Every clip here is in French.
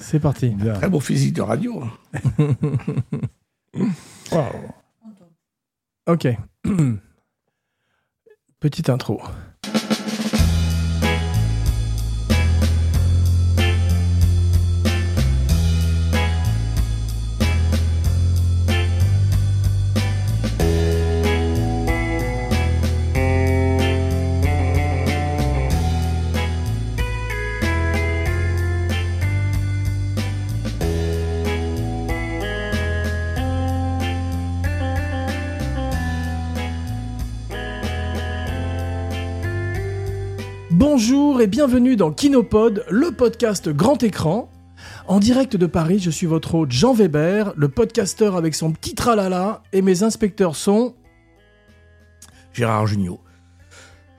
C'est parti. Bien. Très beau physique de radio. Wow. Ok. Petite intro. Bonjour et bienvenue dans Kinopod, le podcast grand écran. En direct de Paris, je suis votre hôte Jean Weber, le podcasteur avec son petit tralala, et mes inspecteurs sont... Gérard Jugnot.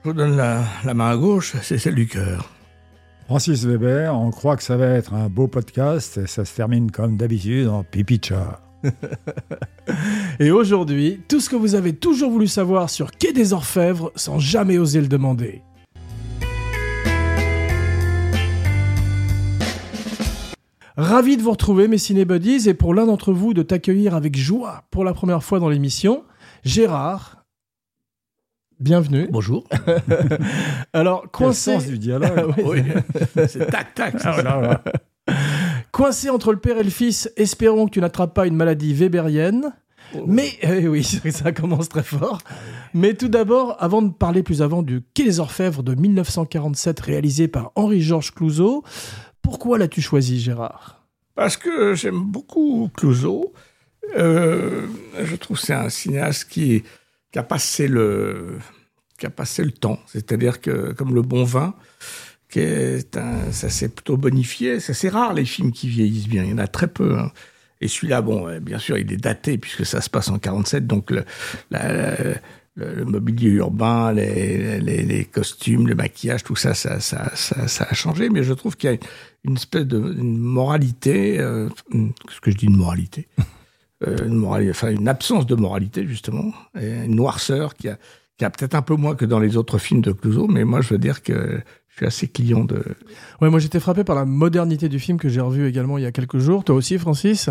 Je vous donne la, la main à gauche, c'est celle du cœur. Francis Weber, on croit que ça va être un beau podcast et ça se termine comme d'habitude en pipi de chat. Et aujourd'hui, tout ce que vous avez toujours voulu savoir sur Quai des Orfèvres sans jamais oser le demander. Ravi de vous retrouver, mes cinébuddies, et pour l'un d'entre vous de t'accueillir avec joie pour la première fois dans l'émission, Gérard. Bienvenue. Bonjour. Alors, Quel coincé, sens du dialogue Oui. Oui, c'est tac tac. Ah, voilà, voilà. coincé entre le père et le fils, espérons que tu n'attrapes pas une maladie weberienne. Oh. Mais eh oui, ça commence très fort. Mais tout d'abord, avant de parler plus avant du Quai des Orfèvres de 1947 réalisé par Henri-Georges Clouzot, pourquoi l'as-tu choisi, Gérard? Parce que j'aime beaucoup Clouseau. Euh, je trouve c'est un cinéaste qui, a passé le qui a passé le temps. C'est-à-dire que comme le bon vin, ça s'est plutôt bonifié. C'est assez rare les films qui vieillissent bien. Il y en a très peu. hein. Et celui-là, bon, bien sûr, il est daté puisque ça se passe en 47, donc le, mobilier urbain, les, costumes, le maquillage, tout ça ça, ça, ça, ça a changé. Mais je trouve qu'il y a une espèce de une moralité, euh, une- ce que je dis une moralité, euh, une, moralité enfin, une absence de moralité justement, et une noirceur qui a, qui a peut-être un peu moins que dans les autres films de Clouseau, mais moi je veux dire que je suis assez client de. Ouais, moi j'étais frappé par la modernité du film que j'ai revu également il y a quelques jours. Toi aussi, Francis?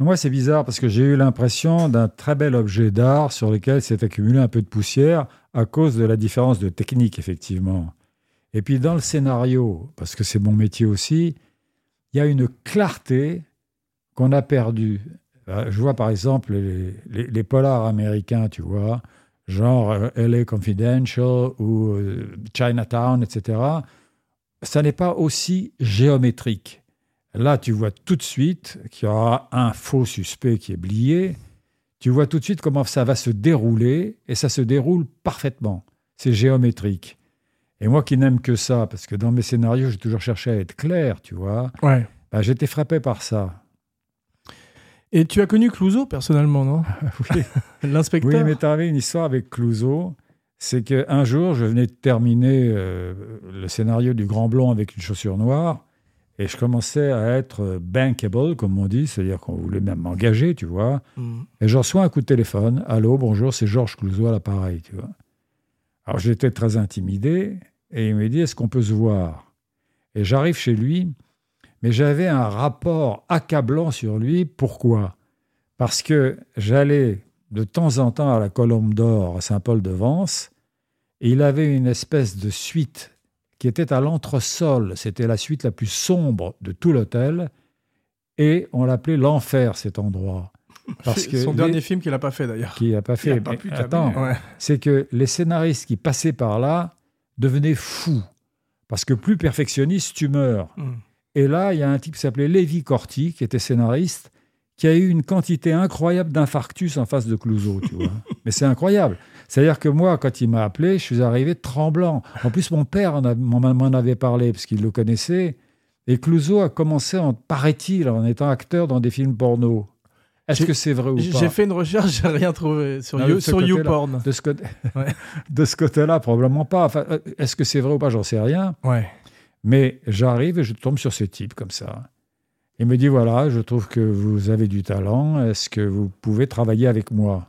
Moi, c'est bizarre parce que j'ai eu l'impression d'un très bel objet d'art sur lequel s'est accumulé un peu de poussière à cause de la différence de technique, effectivement. Et puis dans le scénario, parce que c'est mon métier aussi, il y a une clarté qu'on a perdue. Euh, Je vois par exemple les, les- polars américains, tu vois, genre euh, LA Confidential ou euh, Chinatown, etc. Ça n'est pas aussi géométrique. Là, tu vois tout de suite qu'il y aura un faux suspect qui est blié. Tu vois tout de suite comment ça va se dérouler et ça se déroule parfaitement. C'est géométrique. Et moi qui n'aime que ça, parce que dans mes scénarios, j'ai toujours cherché à être clair, tu vois, Ouais. bah, j'étais frappé par ça. Et tu as connu Clouzot personnellement, non? Oui, L'inspecteur? Oui mais avais une histoire avec Clouseau. C'est qu'un jour, je venais de terminer euh, le scénario du Grand Blond avec une chaussure noire et je commençais à être bankable, comme on dit, c'est-à-dire qu'on voulait même m'engager, tu vois. Et je reçois un coup de téléphone. Allô, bonjour, c'est Georges Clouzot à l'appareil, tu vois. Alors j'étais très intimidé et il me dit est-ce qu'on peut se voir? Et j'arrive chez lui, mais j'avais un rapport accablant sur lui. Pourquoi? Parce que j'allais de temps en temps à la Colombe d'Or à Saint-Paul-de-Vence et il avait une espèce de suite qui était à l'entresol. C'était la suite la plus sombre de tout l'hôtel et on l'appelait l'enfer cet endroit. Parce que Son les- dernier film qu'il n'a pas fait d'ailleurs. qui n'a pas fait. a pas mais pu attends. Ouais. c'est que les scénaristes qui passaient par là devenaient fous. Parce que plus perfectionniste, tu meurs. Mm. Et là, il y a un type qui s'appelait Lévi Corti, qui était scénariste, qui a eu une quantité incroyable d'infarctus en face de Clouseau, tu vois. Mais c'est incroyable. C'est-à-dire que moi, quand il m'a appelé, je suis arrivé tremblant. En plus, mon père m'en avait parlé, parce qu'il le connaissait. Et Clouseau a commencé, en, paraît-il, en étant acteur dans des films porno. Est-ce que c'est vrai ou pas J'ai fait une recherche, j'ai rien trouvé sur, You- sur. YouPorn. De ce, côté... Ouais. de ce côté-là, probablement pas. Enfin, euh, Est-ce que c'est vrai ou pas J'en sais rien. Ouais. Mais j'arrive et je tombe sur ce type comme ça. Il me dit voilà, je trouve que vous avez du talent. Est-ce que vous pouvez travailler avec moi?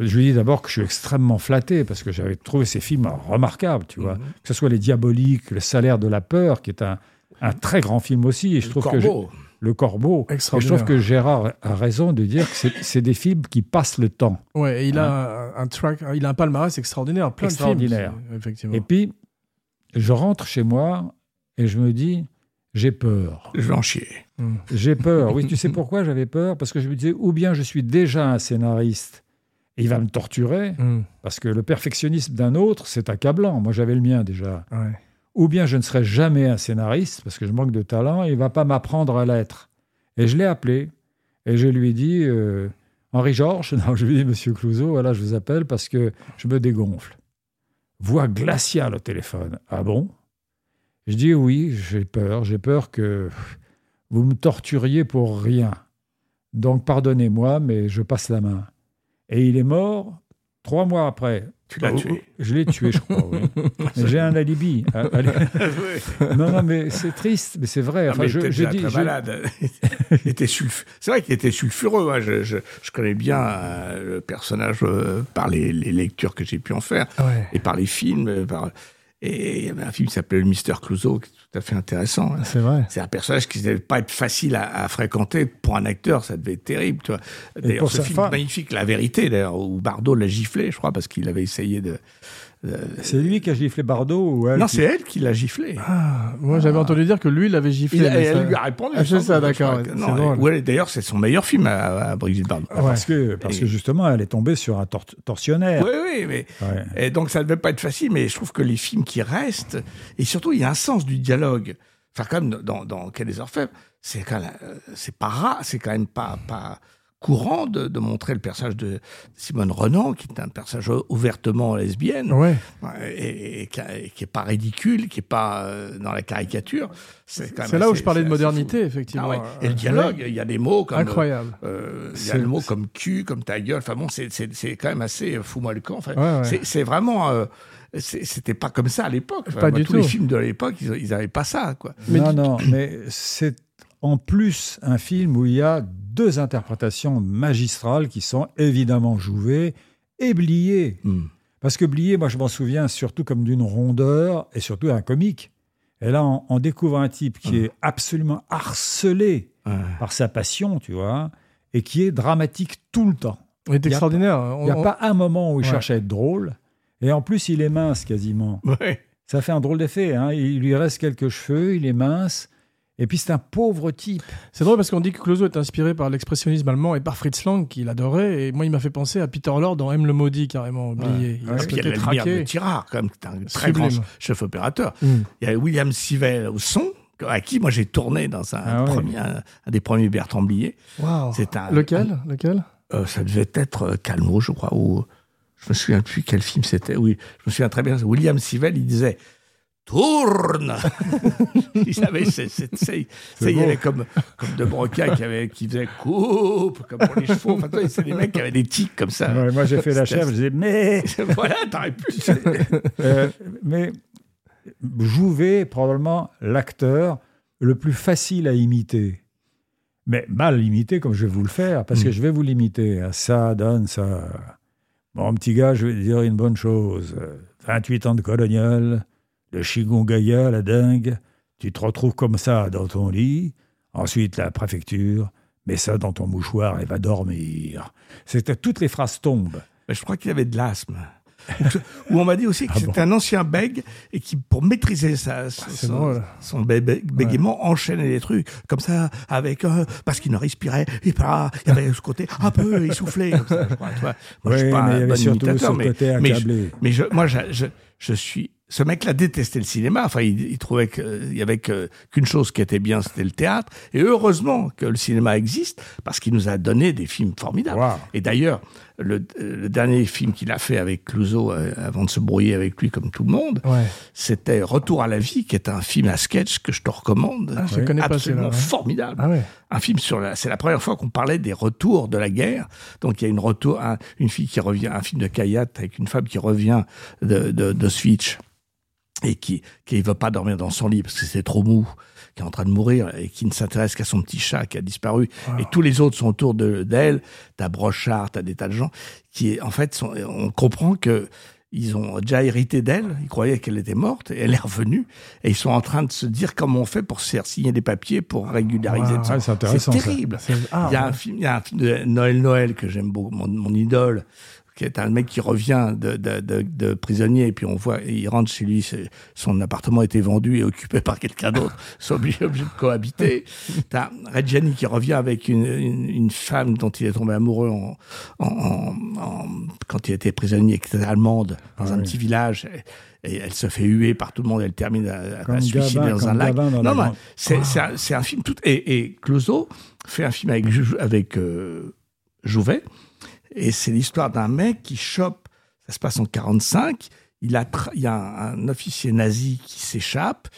Je lui dis d'abord que je suis extrêmement flatté parce que j'avais trouvé ces films remarquables, tu vois. Mhm. Que ce soit Les Diaboliques, Le salaire de la peur, qui est un, un très grand film aussi. Et je Le trouve que Corbeau. Le Corbeau. Et je trouve que Gérard a raison de dire que c'est- des films qui passent le temps. Ouais, et il a un, un track, il a un palmarès extraordinaire, plein Extraordinaire. de films. Effectivement. Et puis, je rentre chez moi et je me dis, j'ai peur. Je vais en chier. Mm. J'ai peur. Oui, tu sais pourquoi j'avais peur? Parce que je me disais, ou bien je suis déjà un scénariste et il va me torturer, Mm. parce que le perfectionnisme d'un autre, c'est accablant. Moi, j'avais le mien déjà. Ouais. Ou bien je ne serai jamais un scénariste, parce que je manque de talent, et il va pas m'apprendre à l'être. Et je l'ai appelé, et je lui ai dit, euh, Henri Georges, je lui ai dit, Monsieur Clouseau, voilà, je vous appelle parce que je me dégonfle. Voix glaciale au téléphone. Ah bon? Je dis oui, j'ai peur, j'ai peur que vous me torturiez pour rien. Donc pardonnez-moi, mais je passe la main. Et il est mort trois mois après. Tu l'as Oh, tué. Je l'ai tué, je crois, oui. Mais j'ai un alibi. Ah, allez. Non, non, mais c'est triste, mais c'est vrai. Ah, Enfin, je, dis, très je- malade. Sulf- C'est vrai qu'il était sulfureux. hein. Je, je- je connais bien euh, le personnage euh, par les, les lectures que j'ai pu en faire Ouais. et par les films. euh, par- Et il y avait un film qui s'appelait Le Mystère Clouseau, qui est tout à fait intéressant. hein. C'est vrai. C'est un personnage qui ne devait pas être facile à, à fréquenter pour un acteur, ça devait être terrible. Tu vois. D'ailleurs, ce film femme. magnifique, La Vérité, d'ailleurs, où Bardot l'a giflé, je crois, parce qu'il avait essayé de. De- c'est lui qui a giflé Bardot ou elle Non, qui- c'est elle qui l'a giflé. Ah, moi, j'avais entendu dire que lui, il avait giflé. Il a- elle ça- lui a répondu. Ah, c'est ça, d'accord, ouais, D'ailleurs, c'est son meilleur film à, à Brigitte Bardot. Ouais. Parce que, parce que justement, elle est tombée sur un tor- tortionnaire. Oui, oui, mais Ouais. et donc ça ne devait pas être facile, mais je trouve que les films qui restent, et surtout il y a un sens du dialogue. Enfin, comme dans, dans Quai des Orfèvres, c'est quand même, euh, c'est pas rare, c'est quand même pas, pas courant de, de montrer le personnage de Simone Renan, qui est un personnage ouvertement lesbienne, Ouais. et, et qui a- et qui est pas ridicule, qui est pas euh, dans la caricature. C'est quand même C'est là où je parlais de modernité, fou. effectivement. Ah ouais. Et le dialogue, il y a des mots comme Incroyable. euh, il y a C'est- le mot comme cul, comme ta gueule. Enfin bon, c'est- c'est c'est quand même assez euh, fou moi le camp. Enfin, Ouais, ouais. c'est- c'est vraiment. euh, C'était pas comme ça à l'époque. Enfin, Pas moi, du tous tout. les films de l'époque, ils, ils avaient pas ça, quoi. Mais non, non, mais c'est en plus un film où il y a deux interprétations magistrales qui sont évidemment Jouvet et Blier. Parce que Blier, moi, je m'en souviens surtout comme d'une rondeur et surtout un comique. Et là, on, on découvre un type qui est absolument harcelé Ouais. par sa passion, tu vois, et qui est dramatique tout le temps. Il est extraordinaire. Il n'y a On- pas un moment où il Ouais. cherche à être drôle. Et en plus, il est mince quasiment. Ouais. Ça fait un drôle d'effet. Hein. Il lui reste quelques cheveux, il est mince. Et puis, c'est un pauvre type. C'est drôle parce qu'on dit que Clouseau est inspiré par l'expressionnisme allemand et par Fritz Lang, qu'il adorait. Et moi, il m'a fait penser à Peter Lorre dans M le maudit, carrément oublié. Il a Et ce puis il y a lumière de traqué. Tirard, quand même, un très Sublime. grand chef opérateur. Mm. Il y a William Sivell au son, à qui moi j'ai tourné dans un, Ah ouais. premier, un, un des premiers Bertrand Blier. C'est un, Lequel? Lequel? Euh, ça devait être euh, Calmo, je crois, ou je me souviens plus quel film c'était. Oui, je me souviens très bien. William Sivell, il disait tourne. il savait, il y avait comme comme de Broca qui avait qui faisait coupe comme pour les chevaux. Enfin, toi, c'est des mecs qui avaient des tics comme ça. Ouais, moi, j'ai fait la chèvre, je disais, mais. voilà, t'aurais pu. Euh, mais Jouvet probablement l'acteur le plus facile à imiter. Mais mal imité, comme je vais vous le faire, parce que je vais vous l'imiter. Ah, Ça donne ça. Mon petit gars, je vais te dire une bonne chose. Euh, 28 ans de colonial, le chikungunya, la dingue. Tu te retrouves comme ça dans ton lit. Ensuite, la préfecture. Mets ça dans ton mouchoir et va dormir. C'était toutes les phrases tombent. Mais je crois qu'il avait de l'asthme. Où on m'a dit aussi que Ah c'était un ancien bègue et qui, pour maîtriser sa, son, c'est son- son bé- bé- bégaiement, enchaînait les trucs comme ça, avec euh, parce qu'il ne respirait et pas. Il y avait ce côté un peu essoufflé. Comme ça, je crois, tu vois. Moi, je suis pas mais un bon imitateur, mais, mais je- accablé. mais je, moi, je suis. Ce mec-là détestait le cinéma. Enfin, il, il trouvait qu'il y avait qu'une chose qui était bien, c'était le théâtre. Et heureusement que le cinéma existe parce qu'il nous a donné des films formidables. Wow. Et d'ailleurs, le, le dernier film qu'il a fait avec Clouseau, euh, avant de se brouiller avec lui comme tout le monde, Ouais. c'était Retour à la vie, qui est un film à sketch que je te recommande. Ah, je connais pas Absolument ouais. formidable. Ah ouais. Un film sur la, c'est la première fois qu'on parlait des retours de la guerre. Donc il y a une retour, un- une fille qui revient, un film de Kayat avec une femme qui revient de, de, d'Auschwitz et qui qui veut pas dormir dans son lit parce que c'est trop mou, qui est en train de mourir et qui ne s'intéresse qu'à son petit chat qui a disparu. Et tous les autres sont autour de d'elle. T'as Brochard, t'as des tas de gens qui, en fait, sont, on comprend que ils ont déjà hérité d'elle, ils croyaient qu'elle était morte, et elle est revenue, et ils sont en train de se dire comment on fait pour se faire signer des papiers pour régulariser Wow. Ouais, c'est terrible. Ah, il, y a ouais. un film, il y a un film de Noël Noël que j'aime beaucoup, mon, mon idole, qui est un mec qui revient de, de, de, de prisonnier, et puis on voit, il rentre chez lui, c'est- son appartement a été vendu et occupé par quelqu'un d'autre, ils sont obligés, obligés de cohabiter. T'as Reggiani qui revient avec une, une, une femme dont il est tombé amoureux en, en, en- en- quand il était prisonnier, qui était allemande, dans Ah un oui. petit village. Et, et elle se fait huer par tout le monde, elle termine à, à suicider dans un lac. Dans non, non, grande- c'est c'est un, c'est un film tout. Et, et Clouseau fait un film avec, avec euh, Jouvet. Et c'est l'histoire d'un mec qui chope. Ça se passe en 45. Il, il y a un, officier nazi qui s'échappe,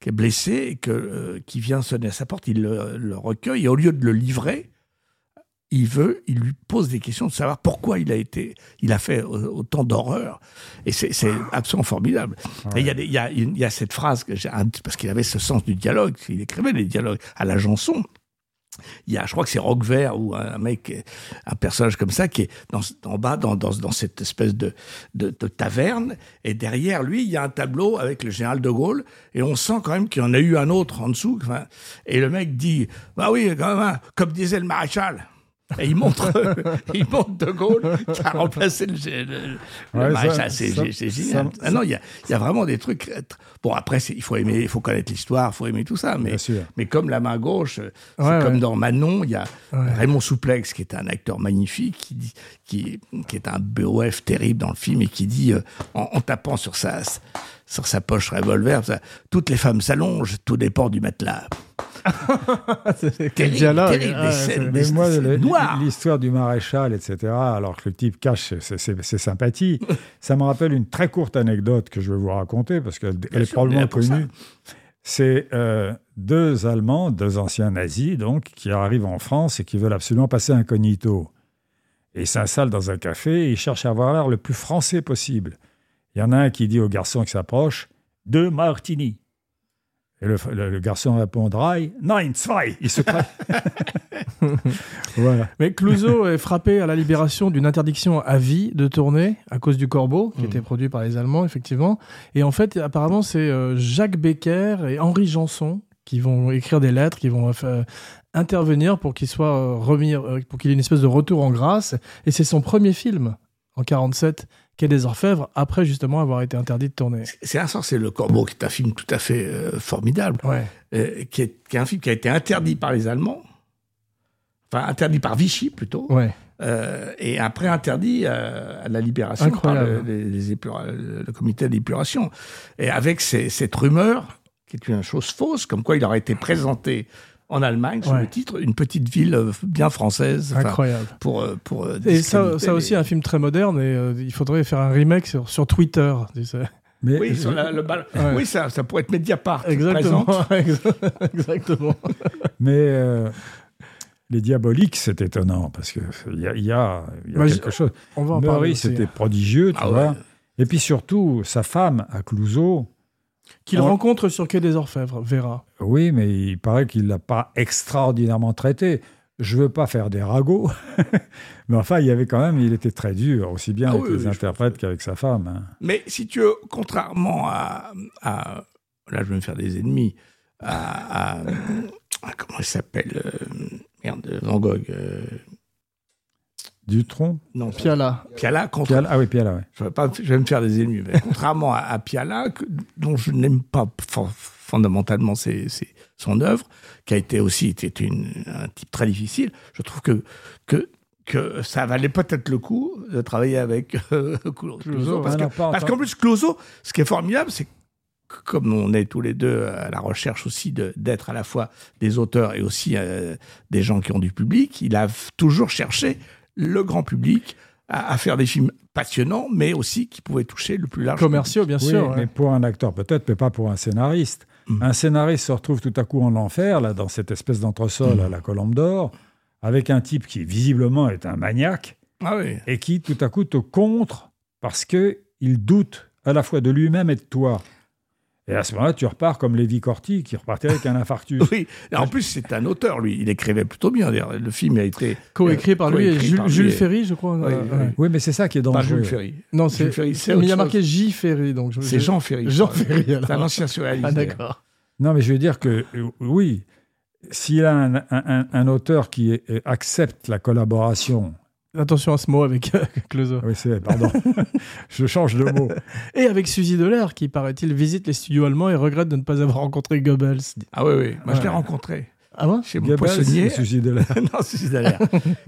qui est blessé et euh, qui vient sonner à sa porte. Il le, le recueille et au lieu de le livrer, il veut, il lui pose des questions de savoir pourquoi il a été, il a fait euh, autant d'horreur. Et c'est absolument formidable. Et il y y, a, cette phrase parce qu'il avait ce sens du dialogue, il écrivait des dialogues à la Janson. Il y a, je crois que c'est Roquevert ou un mec, un personnage comme ça qui est dans, en bas dans, dans, cette espèce de, de, taverne et derrière lui il y a un tableau avec le général de Gaulle et on sent quand même qu'il y en a eu un autre en dessous. Et le mec dit bah oui quand même hein, comme disait le maréchal. Et il montre, il montre De Gaulle qui a remplacé le, le- Ouais. C'est génial. ça- Ah non, il y a, il y a vraiment des trucs. tr- Bon, après, il faut aimer, il faut connaître l'histoire, il faut aimer tout ça. Mais, comme la main gauche, euh, c'est Ouais, comme dans Manon, il y a. Raymond Souplex, qui est un acteur magnifique, qui, dit, qui, qui est un BOF terrible dans le film et qui dit, euh, en, en tapant sur sa, sur sa poche revolver, ça, toutes les femmes s'allongent, tout dépend du matelas. Quel dialogue. noir. l'histoire du maréchal, etc., alors que le type cache ses, sympathies, ça me rappelle une très courte anecdote que je vais vous raconter, parce qu'elle elle est sûr, probablement connue. C'est euh, deux Allemands, deux anciens nazis, donc, qui arrivent en France et qui veulent absolument passer incognito. Et ils s'installent dans un café et ils cherchent à avoir l'air le plus français possible. Il y en a un qui dit au garçon qui s'approche Deux martini. Et le, le- le garçon répond Drei Nein, zwei. Il se craque. voilà. Mais Clouseau est frappé à la libération d'une interdiction à vie de tourner à cause du Corbeau, qui Mhm. était produit par les Allemands, effectivement. Et en fait, apparemment, c'est euh, Jacques Becker et Henri Janson qui vont écrire des lettres, qui vont euh, intervenir pour qu'il soit euh, remis, euh, pour qu'il ait une espèce de retour en grâce. Et c'est son premier film en 47, Quai des Orfèvres, après justement avoir été interdit de tourner. C'est un sens, c'est Le Corbeau, qui est un film tout à fait euh, formidable. Ouais. euh, qui, est, qui est un film qui a été interdit par les Allemands, enfin interdit par Vichy plutôt, Ouais. euh, et après interdit à la libération par le, les- les épura- le comité d'épuration. Et avec ces- cette rumeur, qui est une chose fausse, comme quoi il aurait été présenté en Allemagne sous Ouais. le titre Une petite ville euh, bien française. Incroyable. Pour, euh, pour euh, Et ça, ça aussi, les- un film très moderne, et euh, il faudrait faire un remake sur, sur Twitter. tu sais. Mais Oui, sur la- le bal- Ouais. oui ça, ça pourrait être Mediapart. Exactement. Exactement. Mais euh, les diaboliques, c'est étonnant parce qu'il y a, il y a, il y a Bah, quelque chose. On va en parler. Murray, aussi. c'était prodigieux, tu Ah vois. ouais. Et puis surtout, sa femme, à Clouseau, Qu'il On- rencontre sur Quai des Orfèvres, Vera. oui, mais il paraît qu'il l'a pas extraordinairement traité. Je veux pas faire des ragots, mais enfin, il y avait quand même, il était très dur, aussi bien Ah avec oui, les oui, je interprètes qu'avec sa femme. hein. Mais si tu veux, contrairement à, à- là, je vais me faire des ennemis, à, à- à- comment il s'appelle, euh, merde, Van Gogh, euh, Dutronc non, Piala. Piala, contre, Piala- Ah oui, Piala, ouais. je vais pas, je vais me faire des ennemis, mais contrairement à, à Piala, que- dont je n'aime pas fo- fondamentalement ses- ses- son œuvre, qui a été aussi était une, un type très difficile, je trouve que que que ça valait peut-être le coup de travailler avec euh, Clouseau, parce Ah Parce qu'en plus, Clouseau, ce qui est formidable, c'est que comme on est tous les deux à la recherche aussi de- d'être à la fois des auteurs et aussi euh, des gens qui ont du public, il a toujours cherché le grand public à, à faire des films passionnants, mais aussi qui pouvaient toucher le plus large. Commerciaux, bien Oui, sûr. mais ouais. pour un acteur peut-être, mais pas pour un scénariste. Mm. Un scénariste se retrouve tout à coup en enfer, là, dans cette espèce d'entresol Mm. à la Colombe d'Or, avec un type qui visiblement est un maniaque Ah oui. et qui tout à coup te contre parce que il doute à la fois de lui-même et de toi. Et à ce moment-là, tu repars comme Lévi Corti, qui repartait avec un infarctus. Oui, et en plus, c'est un auteur, lui. Il écrivait plutôt bien. d'ailleurs. Le film a été. Co-écrit par lui et Jules, Ferry, je crois. Oui, euh, oui. ouais. Oui, mais c'est ça qui est Pas dangereux. Jules Ferry. Non, Jules c'est. Mais il y a marqué J. Ferry, donc. C'est je- Jean Ferry. Jean. Ferry. C'est un ancien surréaliste. Ah, d'accord. Non, mais je veux dire que euh, oui, s'il a un, un- un- un auteur qui est- euh, accepte la collaboration, Attention à ce mot avec euh, Clouseau. oui, c'est, pardon, je change de mot. Et avec Suzy Delair, qui, paraît-il, visite les studios allemands et regrette de ne pas avoir rencontré Goebbels. Ah oui, oui. Moi, je l'ai Ouais. rencontré Ah bon chez mon poissonnier. le sujet de la- non, c'est Dallaire,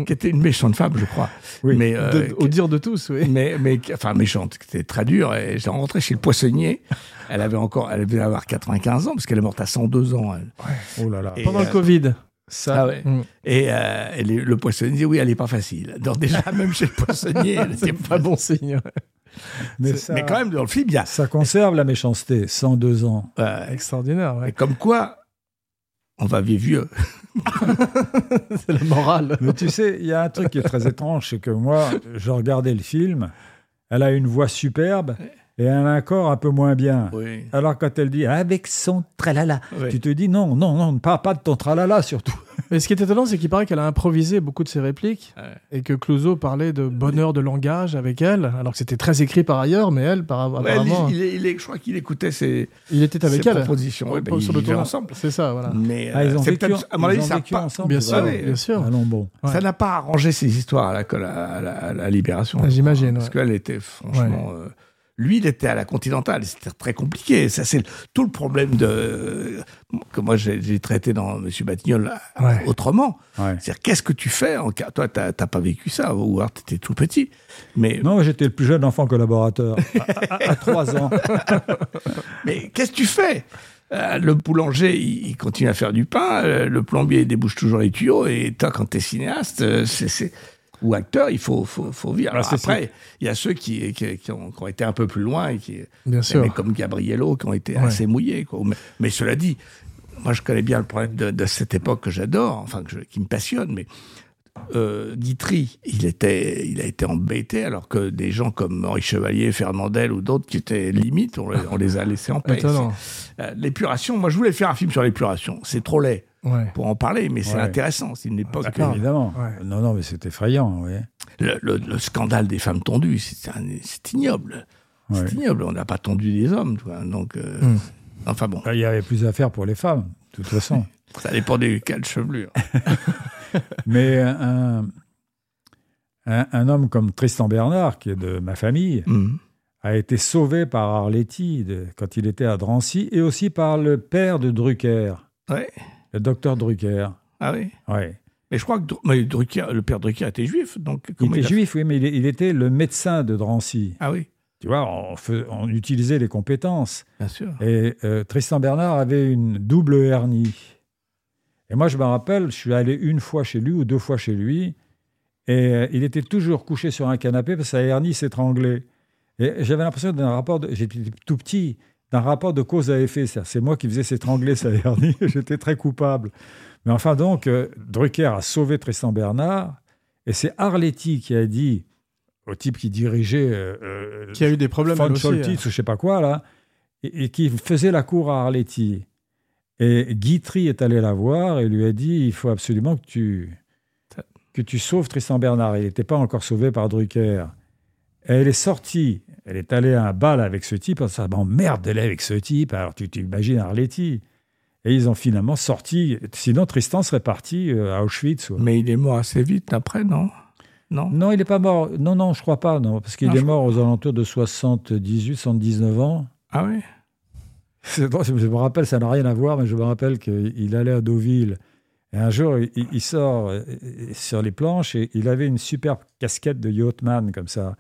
qui était une méchante femme, je crois. Oui. Mais, euh, De- Au dire de tous, oui. mais, mais, enfin, méchante, qui était très dure. Et je l'ai rencontrée chez le poissonnier. Elle avait encore, elle devait avoir 95 ans, parce qu'elle est morte à 102 ans. elle. Oh là là. Et, Pendant le euh, Covid. Ça, Ah ouais. Mm. Et, euh, et le, le poissonnier dit oui, elle n'est pas facile. Donc déjà, même chez le poissonnier, C'est pas bon signe. mais, quand même, dans le film, il y a. ça conserve la méchanceté, 102 ans. euh, Extraordinaire, et comme quoi, on va vivre vieux. C'est la morale. Mais tu sais, il y a un truc qui est très étrange, c'est que moi, je regardais le film, elle a une voix superbe et elle a un corps un peu moins bien. Oui. Alors quand elle dit avec son tralala, Oui. tu te dis non, non, non, ne parle pas de ton tralala surtout. Mais ce qui est étonnant, c'est qu'il paraît qu'elle a improvisé beaucoup de ses répliques Ouais. et que Clouseau parlait de bonheur de langage avec elle, alors que c'était très écrit par ailleurs, mais elle, par, Ouais, apparemment, il, il, il- je crois qu'il écoutait ses, il était avec ses elle. propositions. Ouais, ben, sur ils le ensemble. C'est ça, voilà. Mais Ah, ils euh, ont vécu, à mon ils avis, ont ça a vécu pas- ensemble. Bien sûr, bien sûr. Allons bon. Ouais. Ça n'a pas arrangé ses histoires à la, à la, à la Libération. Ah, j'imagine, Parce qu'elle était franchement. euh, lui, il était à la Continentale. C'était très compliqué. Ça, c'est tout le problème de que moi j'ai traité dans Monsieur Batignolles euh, Ouais. autrement. Ouais. C'est-à-dire, qu'est-ce que tu fais en cas Toi, t'as pas vécu ça, ou alors t'étais tout petit. Mais, Non, j'étais le plus jeune enfant collaborateur, à, trois ans. mais qu'est-ce que tu fais? Euh, le boulanger, il, il continue à faire du pain. euh, Le plombier il débouche toujours les tuyaux. Et toi, quand t'es cinéaste, euh, c'est ou acteur, il faut, faut, faut vivre. Alors après, il y a ceux qui, qui, qui ont, qui ont été un peu plus loin et qui, Bien sûr. mecs comme Gabriello, qui ont été Ouais. assez mouillés. Quoi. Mais, mais cela dit, moi, je connais bien le problème de, de cette époque que j'adore, enfin, que je- qui me passionne. Mais euh, Guitry, il, était, il a été embêté, alors que des gens comme Henri Chevalier, Fernandel ou d'autres qui étaient limites, on les, on les a laissés en paix. Euh, L'épuration, moi, je voulais faire un film sur l'épuration. C'est trop laid Ouais. pour en parler, mais c'est Ouais. intéressant. C'est une époque. D'accord. Évidemment. Ouais. Non, non, mais c'est effrayant, oui. le, le- le scandale des femmes tondues, c'est ignoble. Ouais. C'est ignoble. On n'a pas tondu des hommes. Donc, euh, Hmm. enfin bon, Il y avait plus à faire pour les femmes, de toute façon. ça dépend des cas de chevelure. Mais un, un, un homme comme Tristan Bernard, qui est de ma famille, Hmm. a été sauvé par Arletty de- quand il était à Drancy et aussi par le père de Drucker, Ouais. Le docteur Drucker. Ah oui. Ouais. Mais je crois que mais Drucker, le père Drucker était juif, donc Il était a- juif, oui, mais il, il était le médecin de Drancy. Ah oui, Tu vois, on, on utilisait les compétences. bien sûr. Et euh, Tristan Bernard avait une double hernie. Et moi, je me rappelle, je suis allé une fois chez lui ou deux fois chez lui, et euh, il était toujours couché sur un canapé parce que sa hernie s'étranglait. Et j'avais l'impression d'un rapport, de, j'étais tout petit, d'un rapport de cause à effet. C'est moi qui faisais s'étrangler sa hernie, et j'étais très coupable. Mais enfin donc, euh, Drucker a sauvé Tristan Bernard, et c'est Arletty qui a dit au type qui dirigeait euh, euh, Qui a eu des problèmes von. Scholtitz hein. ou je sais pas quoi, là, et, et qui faisait la cour à Arletty. Et Guitry est allé la voir et lui a dit il faut absolument que tu, que tu sauves Tristan Bernard. Il n'était pas encore sauvé par Drucker. Et elle est sortie, elle est allée à un bal avec ce type, ça m'emmerde d'aller avec ce type, alors tu t'imagines Arletty. Et ils ont finalement sorti, sinon Tristan serait parti euh, à Auschwitz. Mais il est mort assez vite après, non? Non? Non, il n'est pas mort. Non, non, je crois pas, non, parce qu'il est mort aux alentours de 78, 79 ans. Ah oui? Je me rappelle, ça n'a rien à voir, mais je me rappelle qu'il allait à Deauville. Et un jour, il, il sort euh, sur les planches et il avait une superbe casquette de yachtman comme ça.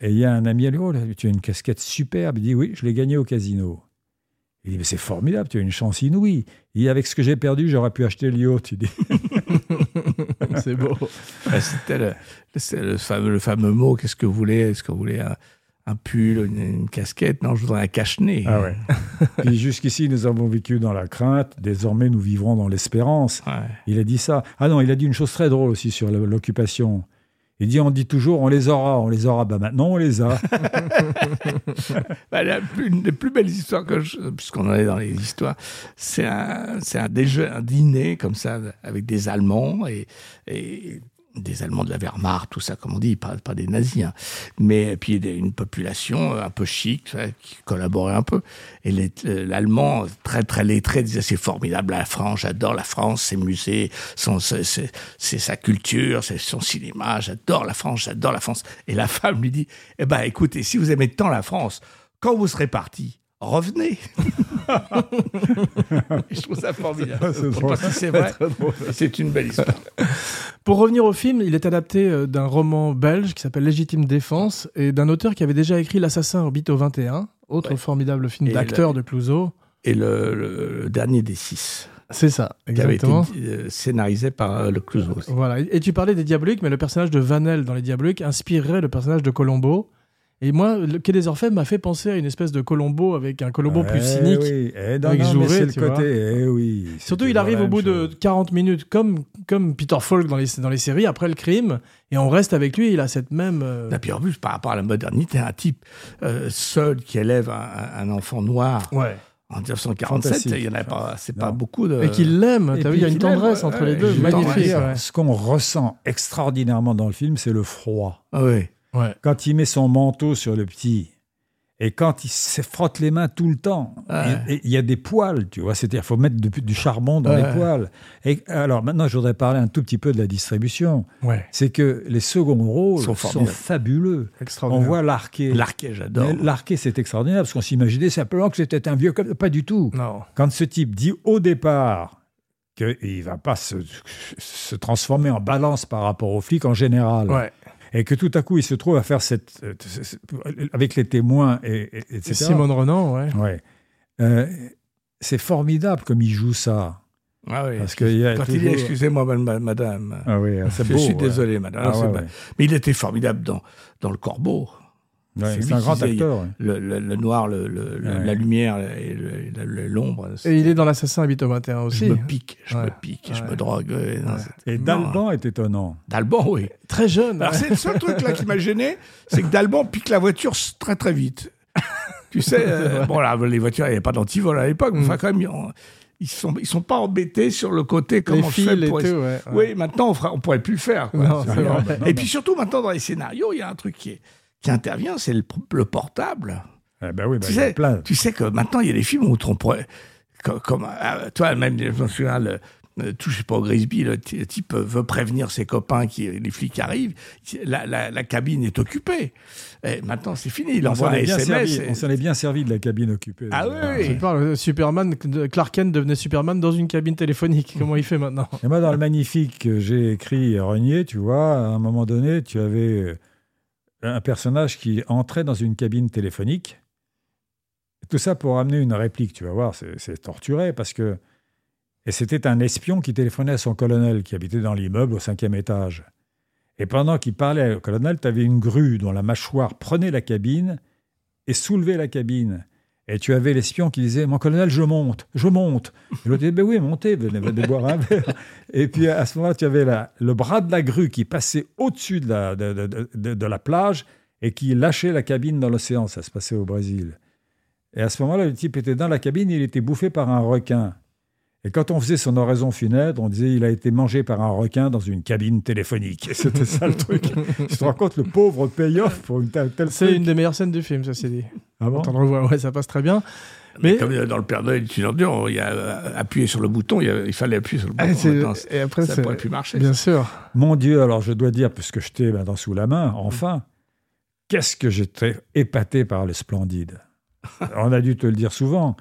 Et il y a un ami à lui, oh, là, tu as une casquette superbe. Il dit, oui, je l'ai gagnée au casino. Il dit, mais c'est formidable, tu as une chance inouïe. Il dit, avec ce que j'ai perdu, j'aurais pu acheter le yacht. Il dit, C'est beau. Ouais, C'était le, c'est le, fameux, le fameux mot qu'est-ce que vous voulez? Est-ce que vous voulez un, un pull, une, une casquette? Non, je voudrais un cache-nez. ah ouais. Puis jusqu'ici, nous avons vécu dans la crainte. Désormais, nous vivrons dans l'espérance. Ouais. Il a dit ça. Ah non, il a dit une chose très drôle aussi sur l'occupation. Il dit, on dit toujours, on les aura, on les aura. Bah maintenant, on les a. Bah, la plus- une des plus belles histoires que je, puisqu'on en est dans les histoires, c'est un, c'est un, déje- un dîner comme ça avec des Allemands et, et des Allemands de la Wehrmacht, tout ça, comme on dit, pas, pas des nazis, hein. mais puis une population un peu chic qui collaborait un peu. Et euh, l'Allemand, très très lettré, disait c'est formidable la France, j'adore la France, ses musées, c'est sa culture, c'est son cinéma, j'adore la France, j'adore la France. Et la femme lui dit, eh ben écoutez, si vous aimez tant la France, quand vous serez parti, revenez. Je trouve ça formidable. C'est Je sais drôle. pas si c'est vrai. C'est une belle histoire. Pour revenir au film, il est adapté euh, d'un roman belge qui s'appelle Légitime Défense et d'un auteur qui avait déjà écrit L'Assassin au Bito 21, autre Ouais. formidable film d'acteur de Clouseau. Et le, le- le dernier des six, C'est ça, qui avait été exactement. euh, scénarisé par euh, le Clouseau aussi. Voilà. Et tu parlais des Diaboliques, mais le personnage de Vanel dans les Diaboliques inspirerait le personnage de Colombo. Et moi, le Quai des Orfèvres m'a fait penser à une espèce de Colombo avec un Colombo plus Eh cynique. Oui. Eh, non, avec non, c'est le côté. Eh oui. Surtout, il arrive au bout de chose. 40 minutes, comme, comme Peter Falk dans les, dans les séries, après le crime, et on reste avec lui, il a cette même... euh, Et puis en plus, par rapport à la modernité, un type euh, seul qui élève un, un enfant noir Ouais. en 1947, Fantastique. il y en a pas, c'est pas beaucoup de. Et qu'il l'aime, et t'as vu, puis il y a une tendresse entre les deux, magnifique. ouais. Ce qu'on ressent extraordinairement dans le film, c'est le froid. Ah oui. Ouais. Quand il met son manteau sur le petit, et quand il se frotte les mains tout le temps, Ouais. et- et il y a des poils, tu vois, c'est-à-dire il faut mettre du, du charbon dans Ouais. les poils. Et alors maintenant, je voudrais parler un tout petit peu de la distribution. Ouais. C'est que les seconds rôles Sont sont, fabuleux. On voit l'arqué. L'arquet, j'adore. L'arqué, c'est extraordinaire parce qu'on s'imaginait simplement que c'était un vieux comme pas du tout. Non. Quand ce type dit au départ qu'il ne va pas se, se transformer en balance par rapport aux flics en général, Ouais. Et que tout à coup il se trouve à faire cette. euh, cette- avec les témoins, et, et- etc. Simone Renan, ouais. Ouais. Euh, c'est formidable comme il joue ça. Ah oui. Parce qu'il toujours- excusez-moi, ma- madame. Ah oui, c'est je beau. suis ouais. désolé, madame. Ah c'est ouais, ouais. Mais il était formidable dans, dans Le Corbeau. Ouais, C'est un grand acteur. Le, le- le noir, le, le- le- Ouais. la lumière et l'ombre. Et il est dans l'Assassin habite au 21 aussi. Je me pique, je Ouais. me pique, je me drogue. non, Et non. Dalban est étonnant. D'Alban, oui. Très jeune. Alors, ouais. c'est le seul truc là qui m'a gêné, c'est que Dalban pique la voiture très très vite. tu sais, euh, bon là, les voitures, il n'y avait pas d'antivol à l'époque, mais Mm. enfin quand même, ils, ils sont, ils sont pas embêtés sur le côté comment les je fais pour tout, ouais. ouais. Oui, maintenant on, on pourrait plus le faire. quoi. Non, C'est c'est vrai. vrai. Non, Et puis surtout maintenant dans les scénarios, il y a un truc qui, est- qui intervient, c'est le, le portable. Eh ben oui, ben, Tu sais, plein. Tu sais que maintenant, il y a des films où on pourrait. Comme, comme, euh, toi, même, je me souviens, le, euh, touchez pas au Grisby, le type veut prévenir ses copains qui les flics arrivent, la, la, la cabine est occupée. Et maintenant, c'est fini. Il On s'en envoie un est bien SMS. servi- et- on s'en est bien servi de la cabine occupée. Ah oui, parle, euh, Superman, Clark Kent devenait Superman dans une cabine téléphonique. Comment il fait maintenant? Et moi, dans le magnifique que j'ai écrit Renier, tu vois, à un moment donné, tu avais euh, un personnage qui entrait dans une cabine téléphonique. Tout ça pour amener une réplique, tu vas voir, c'est torturé parce que. Et c'était un espion qui téléphonait à son colonel qui habitait dans l'immeuble au cinquième étage. Et pendant qu'il parlait au colonel, tu avais une grue dont la mâchoire prenait la cabine et soulevait la cabine. Et tu avais l'espion qui disait Mon colonel, je monte, je monte. Et l'autre disait Ben oui, montez, venez, venez boire un verre. Et puis à ce moment-là, tu avais la- le bras de la grue qui passait au-dessus de la, de, de- de- la plage et qui lâchait la cabine dans l'océan. Ça se passait au Brésil. Et à ce moment-là, le type était dans la cabine, il était bouffé par un requin. Et quand on faisait son oraison funèbre, on disait il a été mangé par un requin dans une cabine téléphonique. Et c'était ça le truc. tu te rends compte le pauvre payoff pour une telle, telle C'est une des meilleures scènes du film, ça c'est dit. Ah bon Quand on le revoit, ouais, ça passe très bien. Mais Mais- comme dans le Père Noël est une ordure, il y a euh, appuyé sur le bouton, il, y a- il fallait appuyer sur le Ah, bouton. c'est- et après, ça pourrait plus marcher. Bien sûr. Mon Dieu, alors je dois dire, puisque je t'ai maintenant sous la main, enfin, qu'est-ce que j'étais épaté par le splendide. On a dû te le dire souvent,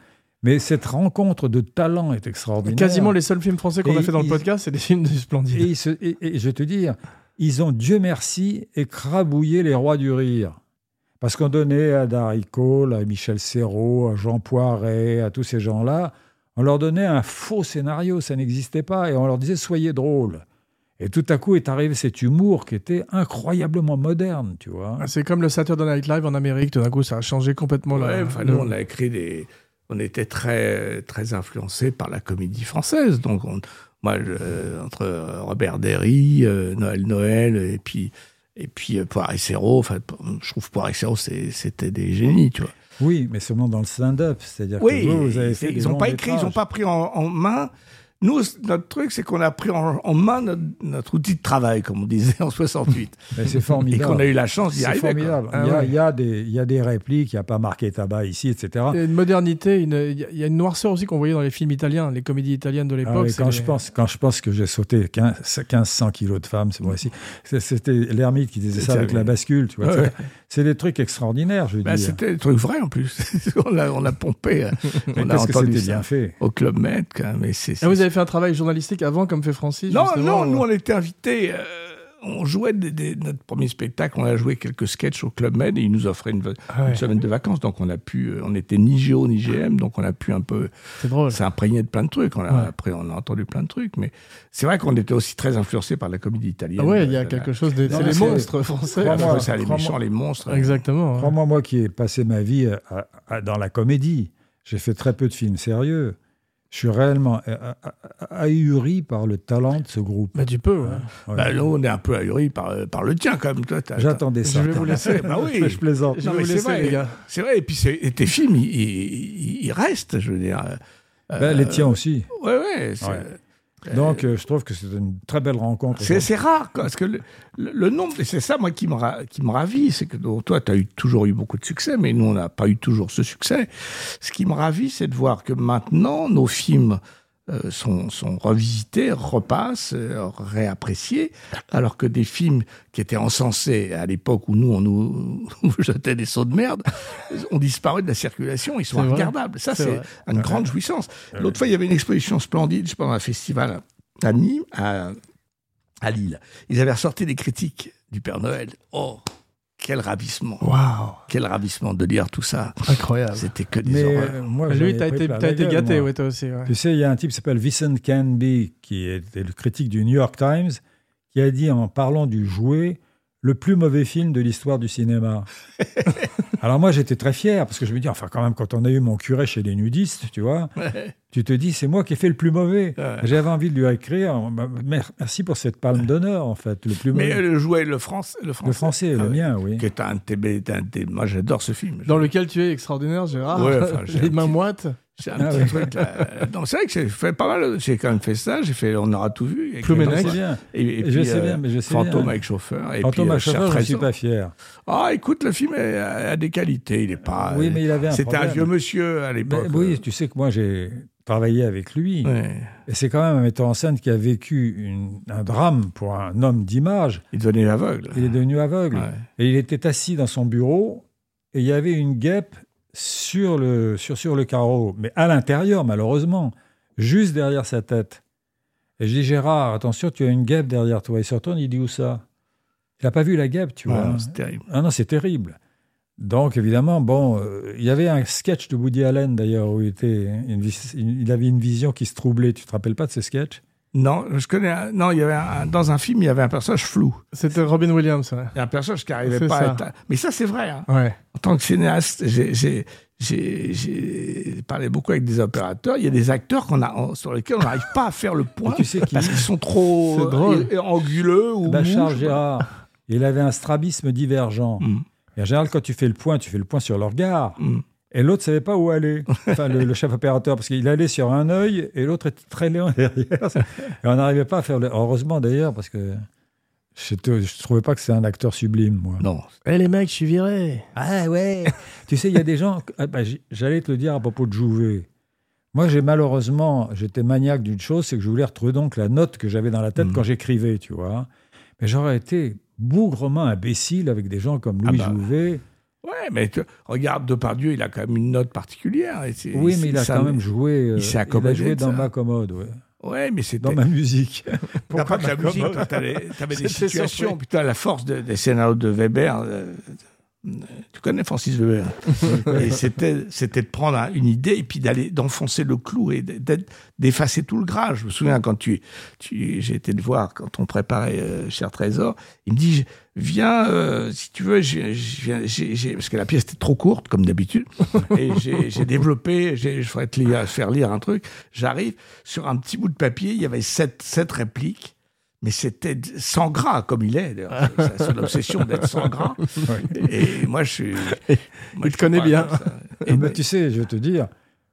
mais cette rencontre de talent est extraordinaire. Quasiment les seuls films français qu'on a fait dans le podcast, c'est des films du Et, Splendide. se- et- et je vais te dire, ils ont, Dieu merci, écrabouillé les rois du rire. Parce qu'on donnait à Darry Cole, à Michel Serrault, à Jean Poiret, à tous ces gens-là, on leur donnait un faux scénario, ça n'existait pas, et on leur disait soyez drôles. Et tout à coup est arrivé cet humour qui était incroyablement moderne, tu vois. Ah, C'est comme le Saturday Night Live en Amérique, tout d'un coup, ça a changé complètement Ouais, la. enfin, nous, on a écrit des. On était très, très influencés par la comédie française. Donc, on- moi, je- entre Robert Derry, euh, Noël Noël, et puis, Et puis euh, Serrault, enfin, je trouve Poire et Serrault, c'est- c'était des génies, tu vois. Oui, mais seulement dans le stand-up. C'est-à-dire Oui, que vous, vous avez fait ils n'ont pas écrit, ils n'ont pas pris en, en main. Nous, notre truc, c'est qu'on a pris en, en main notre, notre outil de travail, comme on disait en 68, Mais c'est et formidable. qu'on a eu la chance d'y C'est arriver. quoi. formidable. Ah il, y a, ouais. il, y a des, il y a des répliques, il n'y a pas marqué tabac ici, etc. Il y a une modernité, une- il y a- une noirceur aussi qu'on voyait dans les films italiens, les comédies italiennes de Ah l'époque. c'est quand, les- je pense, quand je pense que j'ai sauté 15, 1500 kilos de femmes, c'est moi aussi. C'est- C'était l'ermite qui disait ça C'est avec la bascule, tu vois. Ouais. C'est- C'est des trucs extraordinaires, je veux Bah, dire. c'était des trucs vrais en plus. on, a, on a pompé, Mais on a entendu bien fait au Club Med. quand même, Mais c'est, Ah, vous avez fait un travail journalistique avant, comme fait Francis Non, justement, non, nous ou- on était invités. euh, on jouait des- des- notre premier spectacle, on a joué quelques sketchs au Club Med et ils nous offraient une, Ah ouais, une semaine de vacances. Donc on a pu, euh, on était ni Géo ni GM, donc on a pu un peu c'est drôle. s'imprégner de plein de trucs. On a, Ouais. Après, on a entendu plein de trucs, mais c'est vrai qu'on était aussi très influencé par la comédie italienne. Ah ouais, il y a Euh, quelque chose de. C'est les monstres français. ça, les méchants, les monstres. Exactement. ouais. Crois-moi, moi qui ai passé ma vie à- à- dans la comédie, j'ai fait très peu de films sérieux. Je suis réellement euh, euh, ahuri par le talent de ce groupe. Bah, tu peux, ouais. Ouais. Bah, nous, on est un peu ahuris par, euh, par le tien, quand même. J'attendais Je ça. vais vous laisser. Bah oui. je plaisante. Je Non, vais vous laisser, vrai. les gars. C'est vrai, et puis et tes films, ils, ils- ils restent, je veux dire. Euh, Ben, les tiens aussi. Ouais. c'est- Ouais. Donc, euh, je trouve que c'est une très belle rencontre. C'est rare, quoi, parce que le, le- nombre, et c'est ça, moi, qui me, ra- ravit, c'est que toi, tu as eu, toujours eu beaucoup de succès, mais nous, on n'a pas eu toujours ce succès. Ce qui me ravit, c'est de voir que maintenant, nos films euh, sont, sont revisités, repassent, euh, réappréciés, alors que des films qui étaient encensés à l'époque où nous, on nous, jetait des sauts de merde, ont disparu de la circulation, ils sont regardables. Ça, C'est une grande jouissance. L'autre fois, il y avait une exposition splendide, je dans un festival à Nîmes, à, à Lille. Ils avaient ressorti des critiques du Père Noël. Oh, quel ravissement. Waouh, Quel ravissement de lire tout ça. incroyable. C'était que des Mais horreurs. euh, moi, Lui, t'as été, la été gâté, ouais, toi aussi. ouais. Tu sais, il y a un type qui s'appelle Vincent Canby, qui était le critique du New York Times, qui a dit en parlant du jouet, le plus mauvais film de l'histoire du cinéma. Alors moi, j'étais très fier, parce que je me dis, enfin quand même, quand on a eu mon curé chez les nudistes, tu vois, Ouais. Tu te dis, c'est moi qui ai fait le plus mauvais. Ouais. J'avais envie de lui écrire, bah, mer- merci pour cette palme d'honneur, en fait, le plus Mais mauvais. euh, le jouet, le français. Le français, le français, Ah le mien, oui. Qui est un tes- Moi, j'adore ce film. Dans lequel tu es extraordinaire, Gérard. Ouais, enfin, j'ai les mains petit- moites. C'est un Ah petit ouais. truc. Là. Non, c'est vrai que j'ai fait pas mal. J'ai quand même fait ça. J'ai fait On aura tout vu. avec Je sais bien. Et, et je puis, sais euh, bien, mais je sais Fantôme bien. avec chauffeur. Et Fantôme puis, à euh, chauffeur, je ne suis pas fier. Ah, écoute, le film a des qualités. Il est pas. oui, mais il avait un C'était un vieux monsieur à Mais l'époque. oui, tu sais que moi, j'ai travaillé avec lui. Ouais. Et c'est quand même un metteur en scène qui a vécu une- un drame pour un homme d'image. Il devenait aveugle. Il est devenu aveugle. Ouais. Et il était assis dans son bureau et il y avait une guêpe sur le, sur, sur le carreau, mais à l'intérieur, malheureusement, juste derrière sa tête. Et je dis, Gérard, attention, tu as une guêpe derrière toi. Il se retourne, il dit, où ça? Il n'a pas vu la guêpe, tu Ouais, vois. non, c'est terrible. Ah non, c'est terrible. Donc, évidemment, bon, euh, il y avait un sketch de Woody Allen, d'ailleurs, où il, était une vis- il avait une vision qui se troublait. Tu te rappelles pas de ce sketch? Non, je connais. un- Non, il y avait un- dans un film, il y avait un personnage flou. C'était Robin Williams, ouais. Il y a un personnage qui n'arrivait pas ça. à être. Mais ça, c'est vrai. hein. Ouais. En tant que cinéaste, j'ai- j'ai j'ai- j'ai parlé beaucoup avec des opérateurs. Il y a des acteurs qu'on a, sur lesquels on n'arrive pas à faire le point Tu sais parce qu'ils sont trop C'est drôle. euh, anguleux ou Bachar Gérard, il avait un strabisme divergent. Mm, Et en général, quand tu fais le point, tu fais le point sur le regard. mm. Et l'autre savait pas où aller. Enfin, le, le chef opérateur, parce qu'il allait sur un œil et l'autre était très loin derrière. Et on n'arrivait pas à faire le... Heureusement d'ailleurs, parce que je ne trouvais pas que c'était un acteur sublime, moi. Non. Eh les mecs, je suis viré. Ah ouais Tu sais, il y a des gens... ah, bah, J'allais te le dire à propos de Jouvet. Moi, j'ai malheureusement, j'étais maniaque d'une chose, c'est que je voulais retrouver donc la note que j'avais dans la tête Mhm. quand j'écrivais, tu vois. Mais j'aurais été bougrement imbécile avec des gens comme Ah Louis bah. Jouvet. Ouais, mais tu- regarde Depardieu, il a quand même une note particulière. et c'est- Oui, mais il a ça- quand même joué. euh, il s'est il a accommodé dans ma commode, ouais. Ouais, mais c'était. dans ma musique. Pourquoi que la musique, t'avais des situations. Putain, la force de- des scénarios de Weber. euh, euh, tu connais Francis Weber Et c'était, c'était de prendre un- une idée et puis d'aller d'enfoncer le clou et d'effacer tout le gras. Je me souviens quand tu, tu j'ai été le voir quand on préparait euh, Cher Trésor. Il me dit viens euh, si tu veux. j'ai- parce que la pièce était trop courte comme d'habitude et j'ai développé. j'ai- Je ferais te lire, faire lire un truc. J'arrive sur un petit bout de papier. Il y avait sept, sept répliques mais c'était sans gras, comme il est. d'ailleurs. C'est son obsession d'être sans gras. Et moi, je suis. moi, Il je te connaît bien. Et ben, tu sais, je vais te dire,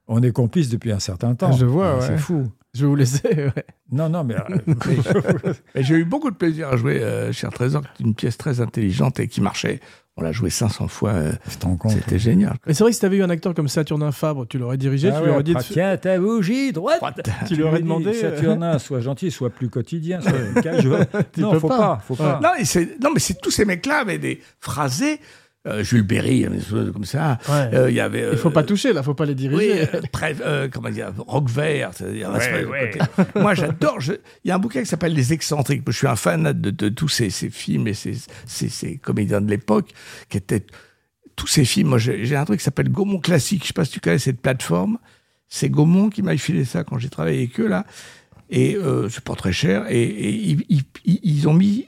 on est complices depuis un certain temps. Je vois, C'est ouais. fou. Je vais vous laisser. ouais. Non, non, mais euh, Et j'ai eu beaucoup de plaisir à jouer euh, Cher Trésor, qui est une pièce très intelligente et qui marchait. On l'a joué 500 fois. euh. C'était génial. Mais c'est vrai que si t'avais eu un acteur comme Saturnin Fabre, tu l'aurais dirigé, Ah tu ouais, lui aurais dit. ah, Tiens, ta bougie droite. Tu lui aurais demandé, euh, Saturnin, soit gentil, soit plus quotidien. Casual. non, faut pas. pas. faut pas. Non, et c'est- non, mais c'est tous ces mecs-là avaient des phrasés. Euh, Jules Berry, il y avait des choses comme ça. Ouais. Euh, il y avait. Il faut euh, pas toucher, là, faut pas les Oui, diriger. euh, Pré- euh, comment dire, Rock Vert. c'est-à-dire, Ouais, Moi, j'adore. Il y a un bouquin qui s'appelle Les Excentriques. Je suis un fan de, de tous ces, ces films et ces, ces, ces comédiens de l'époque qui étaient tous ces films. Moi, j'ai un truc qui s'appelle Gaumont Classique. Je sais pas si tu connais cette plateforme. C'est Gaumont qui m'a filé ça quand j'ai travaillé avec eux là. Et euh, c'est pas très cher. Et, et ils, ils- ils- ils ont mis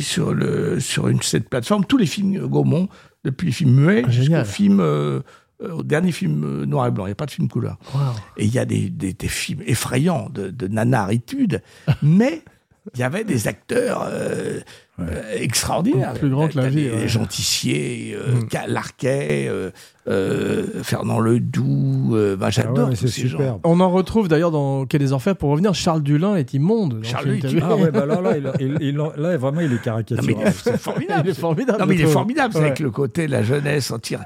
sur le sur une cette plateforme tous les films Gaumont depuis les films muets Ah, jusqu'au film euh, euh, au dernier film euh, noir et blanc. Il n'y a pas de film couleur. Wow. Et il y a des, des, des films effrayants de, de nanaritude, mais il y avait des acteurs euh, euh, extraordinaires. Plus grand que la vie, des- ouais. Gentissier, euh, Mm. Larquet, euh, euh, Fernand Ledoux. euh, ben, Ah J'adore ouais, gens. superbe. On en retrouve d'ailleurs dans Quai des Orfèvres. Pour revenir, Charles Dulin est immonde. Charles Dulin, Ah ouais, bah alors là, il, il- il- là, vraiment, il est Non, mais caricatural. c'est formidable. Il est formidable. Non, mais il est formidable, c'est Ouais. avec le côté la jeunesse, on tire,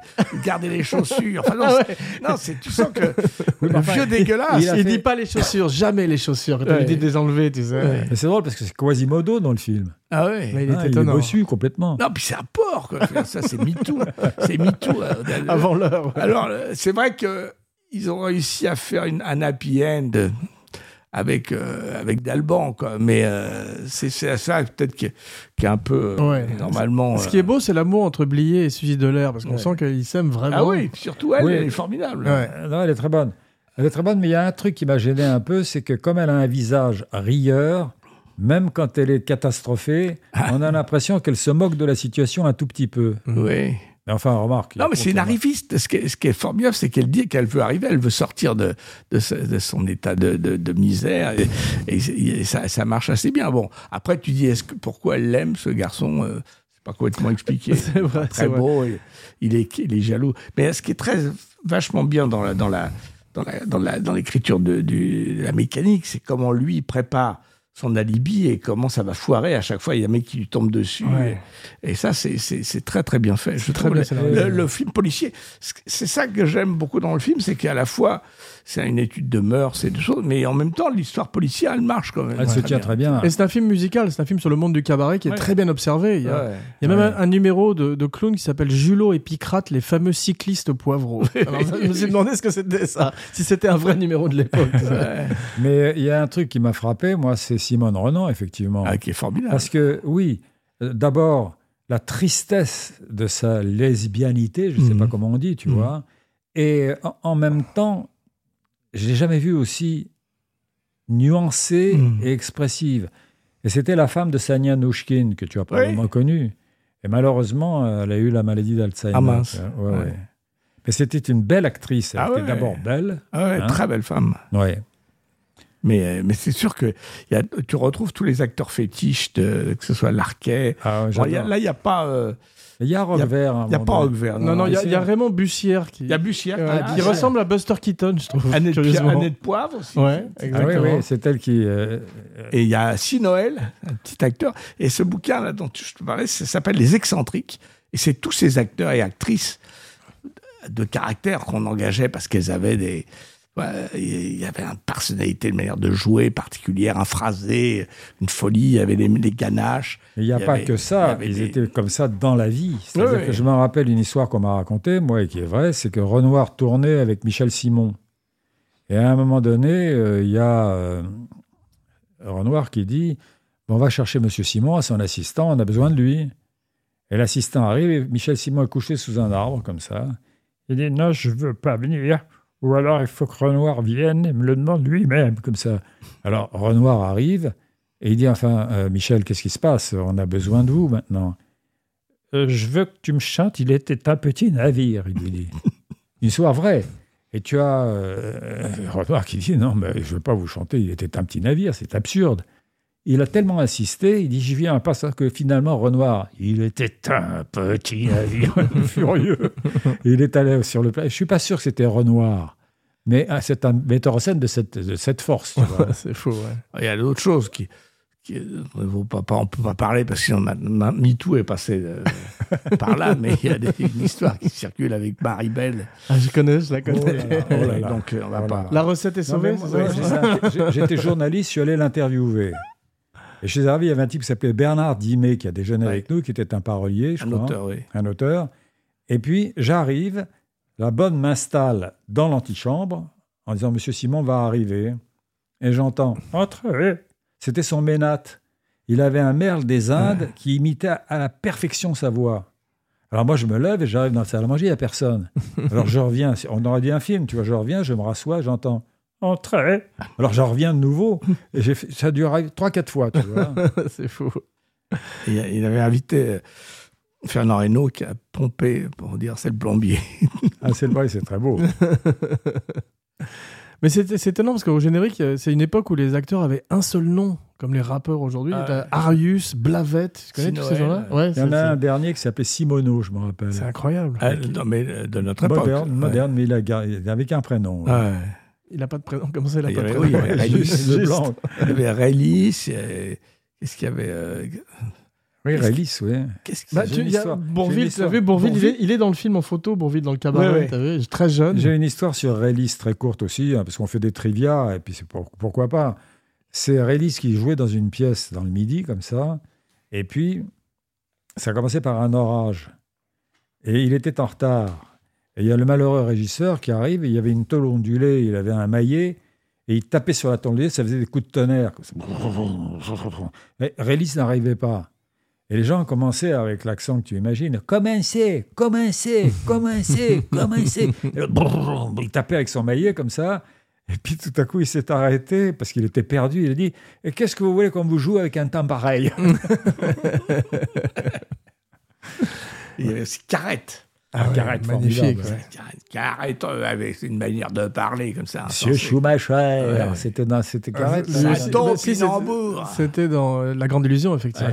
garder les chaussures. Enfin, non, Ah c'est- non, c'est, tu sens que Oui, le enfin, vieux dégueulasse. il fait- dit pas les chaussures, jamais les chaussures. Quand Ouais. il dit de les enlever, tu sais. Ouais. Mais c'est drôle parce que c'est Quasimodo dans le film. Ah ouais. Mais il est Hein, il est étonnant. bossu complètement. Non, puis c'est un porc, quoi. Ça, c'est MeToo. C'est MeToo. euh, Avant l'heure. ouais. Alors, euh, c'est vrai que ils ont réussi à faire une, un happy end avec, euh, avec Dalban, quoi. Mais euh, c'est c'est ça, peut-être, qui, est- qui est un peu, euh, Ouais. normalement... Ce qui est beau, c'est l'amour entre Blier et Suzy Delair, parce qu'on Ouais. sent qu'ils s'aiment vraiment. Ah oui, surtout elle, Oui. elle est formidable. Ouais. Euh, Non, elle est très bonne. Elle est très bonne, mais il y a un truc qui m'a gêné un peu, c'est que comme elle a un visage rieur, même quand elle est catastrophée, Ah. on a l'impression qu'elle se moque de la situation un tout petit peu. Oui. Mais enfin, remarque. Non, mais c'est une arriviste. Ce qui est, ce qui est formidable, c'est qu'elle dit qu'elle veut arriver, elle veut sortir de, de, ce- de son état de, de, de misère. Et, et- et ça, ça marche assez bien. Bon, après, tu dis, est-ce que, pourquoi elle l'aime, ce garçon euh, C'est pas complètement expliqué. C'est vrai, Très c'est vrai. beau, et il, est, il est jaloux. Mais ce qui est très vachement bien dans la, dans la, dans la, dans la, dans l'écriture du- de la mécanique, c'est comment lui prépare son alibi et comment ça va foirer à chaque fois. Il y a un mec qui lui tombe dessus. Ouais. Et, et ça, c'est, c'est, c'est très très bien fait. Je très trouve bien le- scénarisé. le, le film policier, c'est ça que j'aime beaucoup dans le film, c'est qu'à la fois c'est une étude de mœurs et de choses, mais en même temps l'histoire policière, elle marche quand même. Elle se tient très bien. Et c'est un film musical, c'est un film sur le monde du cabaret qui est Ouais. très bien observé. Il y a, Ouais. il y a même Ouais. un, un numéro de, de clown qui s'appelle Julot et Picrate, les fameux cyclistes poivreaux. Alors, je me suis demandé ce que c'était ça, si c'était un vrai numéro de l'époque. Ouais. Mais il y a un truc qui m'a frappé, moi, c'est Simone Renan, effectivement. Ah, qui est formidable. Parce que, oui, euh, d'abord, la tristesse de sa lesbianité, je ne sais Mhm. pas comment on dit, tu Mhm. vois, et en, en même temps, je l'ai jamais vue aussi nuancée Mhm. et expressive. Et c'était la femme de Sania Nouchkine, que tu as probablement connue. Et malheureusement, elle a eu la maladie d'Alzheimer. Ah, mince. Ouais, ouais. Ouais. Mais c'était une belle actrice. Elle Ah était d'abord belle. Ah ouais, Hein très belle femme. Ouais. Mais, euh, mais c'est sûr que il y a, tu retrouves tous les acteurs fétiches, de, que ce soit Larquet. Ah, Bon, il y a- j'adore. là, il n'y a pas, euh, Il y a Rock Vert. il y a pas donné. Roquevert. Non, non, il y, a- c'est- il y a Raymond Bussière qui, Il y a Bussière. ouais, Ah, qui ressemble à Buster Keaton, je trouve. Annette. Annette Poivre aussi. Ouais, Ah oui, exactement. oui, c'est elle qui. euh, Et il y a Si Noël, un petit acteur. Et ce bouquin là dont je te parlais, ça s'appelle Les Excentriques. Et c'est tous ces acteurs et actrices de caractère qu'on engageait parce qu'elles avaient des. Il y avait une personnalité, une manière de jouer particulière, un phrasé, une folie, il y avait les, les ganaches. Il n'y a Il pas avait- que il ça, avait ils des- étaient comme ça dans la vie. Oui, oui. que je me rappelle une histoire qu'on m'a racontée, moi, et qui est vraie, c'est que Renoir tournait avec Michel Simon. Et à un moment donné, euh, il y a euh, Renoir qui dit Bon, On va chercher Monsieur Simon à son assistant, on a besoin de lui. Et l'assistant arrive, et Michel Simon est couché sous un arbre, comme ça. Il dit Non, je veux pas venir. Ou alors il faut que Renoir vienne et me le demande lui-même, comme ça. Alors Renoir arrive. Et il dit enfin, euh, Michel, qu'est-ce qui se passe? On a besoin de vous maintenant. Euh, je veux que tu me chantes, il était un petit navire, il lui dit. Une histoire vraie. Et tu as euh, Renoir qui dit, non, mais je ne veux pas vous chanter, il était un petit navire, c'est absurde. Il a tellement insisté, il dit j'y viens pas ça que finalement Renoir, il était un petit navire furieux. il est allé sur le plat. Je suis pas sûr que c'était Renoir, mais ah, c'est un metteur en scène de cette, de cette force. tu vois. c'est faux, ouais. Il y a d'autres choses qui. qui on ne peut pas, on peut pas parler parce que MeToo est passé euh, par là, mais il y a des, une histoire qui circule avec Marie Belle. Ah, je connais, je la connais. Oh là là, oh là donc, euh, on va Oh pas. La recette est sauvée, moi, c'est ouais, ça j'ai- j'ai- J'étais journaliste, je suis allé l'interviewer. Et chez Harvey, il y avait un type qui s'appelait Bernard Dimet, qui a déjeuné Ouais. avec nous, qui était un parolier, je Un crois. auteur, oui. un auteur. Et puis, j'arrive, la bonne m'installe dans l'antichambre en disant Monsieur Simon va arriver. Et j'entends Entrez C'était son ménate. Il avait un merle des Indes qui imitait à- à la perfection sa voix. Alors moi, je me lève et j'arrive dans la salle à manger, il n'y a personne. Alors je reviens, on aurait dit un film, tu vois, je reviens, je me rassois, j'entends Entrez Alors j'en reviens de nouveau, et j'ai fait- ça trois, quatre fois, tu vois. c'est fou. Il avait invité euh, Fernand Reynaud qui a pompé pour dire c'est le plombier. Ah, c'est vrai, c'est très beau. Mais c'est c'est étonnant parce qu'au générique, euh, c'est une époque où les acteurs avaient un seul nom, comme les rappeurs aujourd'hui. Ah. Arius, Blavette, tu connais tous ces gens-là Ouais, Il y en a un dernier qui s'appelait Simono, je me rappelle. c'est incroyable. Ah, non, mais euh, de notre époque. Moderne, Ouais. mais il a gardé- avec un prénom. Ah ouais. Il n'a pas de prénom. Comment ça, il a Il y pas de avait- prénom oui, il y avait. Il y avait qu'est-ce qu'il y avait euh, Oui, Qu'est-ce Rélis, oui. Qu'est-ce qu'il Bah, y a histoire. J'ai Bourvil, une tu as vu il, est, il est dans le film en photo, Bourvil dans le cabaret, Ouais, ouais. t'as vu, très jeune. J'ai une histoire sur Rélis très courte aussi, hein, parce qu'on fait des trivia, et puis c'est pour- pourquoi pas. C'est Rélis qui jouait dans une pièce dans le midi, comme ça, et puis ça a commencé par un orage. Et il était en retard. Et il y a le malheureux régisseur qui arrive, et il y avait une tôle ondulée, il avait un maillet, et il tapait sur la tôle ondulée, ça faisait des coups de tonnerre. Et Rélis n'arrivait pas. Et les gens commençaient avec l'accent que tu imagines. Commencez, commencez, commencez, commencez. Il tapait avec son maillet comme ça. Et puis tout à coup, il s'est arrêté parce qu'il était perdu. Il a dit Et Qu'est-ce que vous voulez qu'on vous joue avec un temps pareil? Il y avait aussi Carrette. Ah, ouais, Carrette, magnifique, Carrette, euh, avec une manière de parler comme ça. Monsieur. Schumacher. C'était dans- c'était Pinambour. C'était dans euh, La Grande Illusion, effectivement.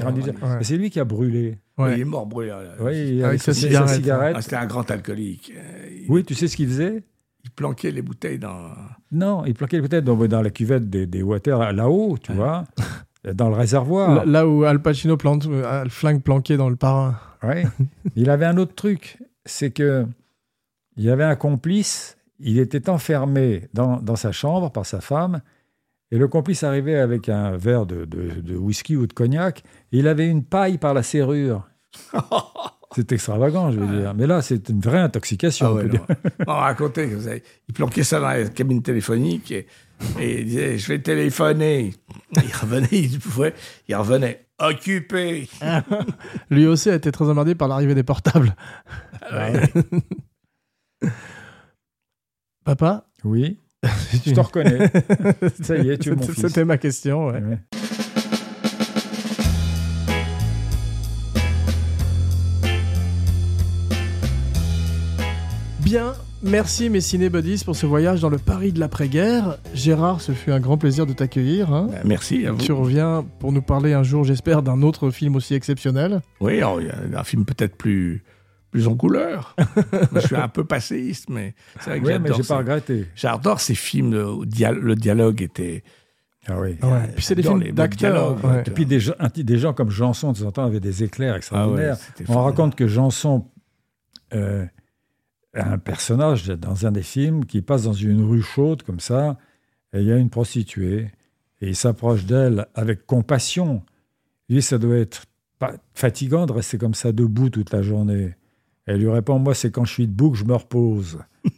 C'est lui qui a brûlé. Ouais. Il est mort brûlé. là. Oui, Avec sa cigarette. Ah, C'était un grand alcoolique. Euh, Il, Oui, tu sais ce qu'il faisait? il planquait les bouteilles dans. Non, il planquait peut-être dans, dans la cuvette des, des water là-haut, tu vois, dans le réservoir. Là- Là où Al Pacino plante, euh, flingue planqué dans le parrain. Ouais. il avait un autre truc, c'est que il y avait un complice, il était enfermé dans, dans sa chambre par sa femme, et le complice arrivait avec un verre de, de- de whisky ou de cognac, et il avait une paille par la serrure. C'est extravagant, je veux dire. Mais là, c'est une vraie intoxication. Ah on ouais, non. Vous avez- il planquait ça dans la cabine téléphonique et, et il disait Je vais téléphoner. Il revenait, il pouvait, il revenait occupé. Lui aussi a été très emmerdé par l'arrivée des portables. Ouais. Papa Oui, je te reconnais. Ça y est, tu es mon C'était- fils. C'était ma question, ouais. Ouais. Bien, merci mes cinébuddies pour ce voyage dans le Paris de l'après-guerre. Gérard, ce fut un grand plaisir de t'accueillir. hein. Ben, Merci à vous. Tu reviens pour nous parler un jour, j'espère, d'un autre film aussi exceptionnel. Oui, a un film peut-être plus, plus en couleur. je suis un peu passéiste, mais c'est vrai que Ouais, j'adore j'ai pas regretté. J'adore ces films où dia- le dialogue était. Ah oui. Ouais. Puis c'est des films d'acteurs. ouais. Et puis des gens, des gens comme Janson, de temps en temps, avaient des éclairs Ah ouais, extraordinaires. On formidable. raconte que Janson euh, a un personnage dans un des films qui passe dans une rue chaude comme ça, et il y a une prostituée, et il s'approche d'elle avec compassion. Dit, ça doit être fatigant de rester comme ça debout toute la journée. Elle lui répond, moi, c'est quand je suis debout que je me repose.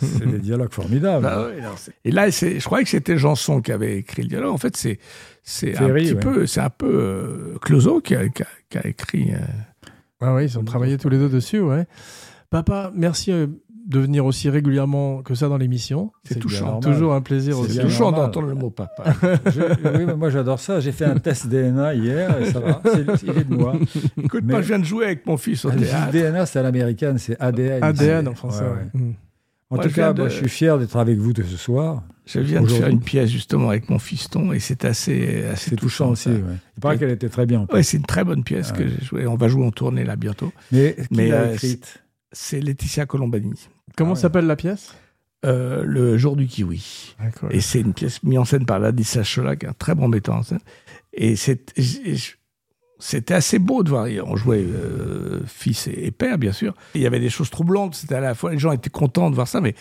c'est des dialogues formidables. Ah ouais, non, c'est- et là, c'est- je croyais que c'était Janson qui avait écrit le dialogue. En fait, c'est c'est un Ferry, petit ouais. peu, c'est un peu euh, Clouseau qui a, qui a- qui a écrit. euh, Ah oui, ils ont travaillé tous les deux dessus, ouais. Papa, merci euh, de venir aussi régulièrement que ça dans l'émission. C'est touchant. Toujours un plaisir C'est aussi. C'est touchant d'entendre le mot papa. Je- oui, mais moi j'adore ça. J'ai fait un test DNA hier et ça va. C'est- Il est de moi. Écoute, Mais- moi, je viens de jouer avec mon fils au le théâtre. DNA, c'est à l'américaine, c'est ADN. ADN en français. Ouais, ouais. Mm. En Moi, tout je cas, de- moi, je suis fier d'être avec vous de ce soir. Je viens de faire une pièce justement avec mon fiston et c'est assez, assez C'est touchant aussi. ouais. Il paraît Oui. qu'elle était très bien. Ouais, c'est une très bonne pièce que j'ai jouée. On va jouer en tournée là bientôt. Mais qui Mais, l'a euh, écrite? C'est Laetitia Colombani. Comment Ah ouais. s'appelle la pièce? Euh, le jour du kiwi. Et c'est une pièce mise en scène par Ladissa Chola, qui est un très bon metteur en scène. Et c'était assez beau de voir. On jouait euh, fils et, et père, bien sûr. Il y avait des choses troublantes. C'était à la fois, les gens étaient contents de voir ça, mais.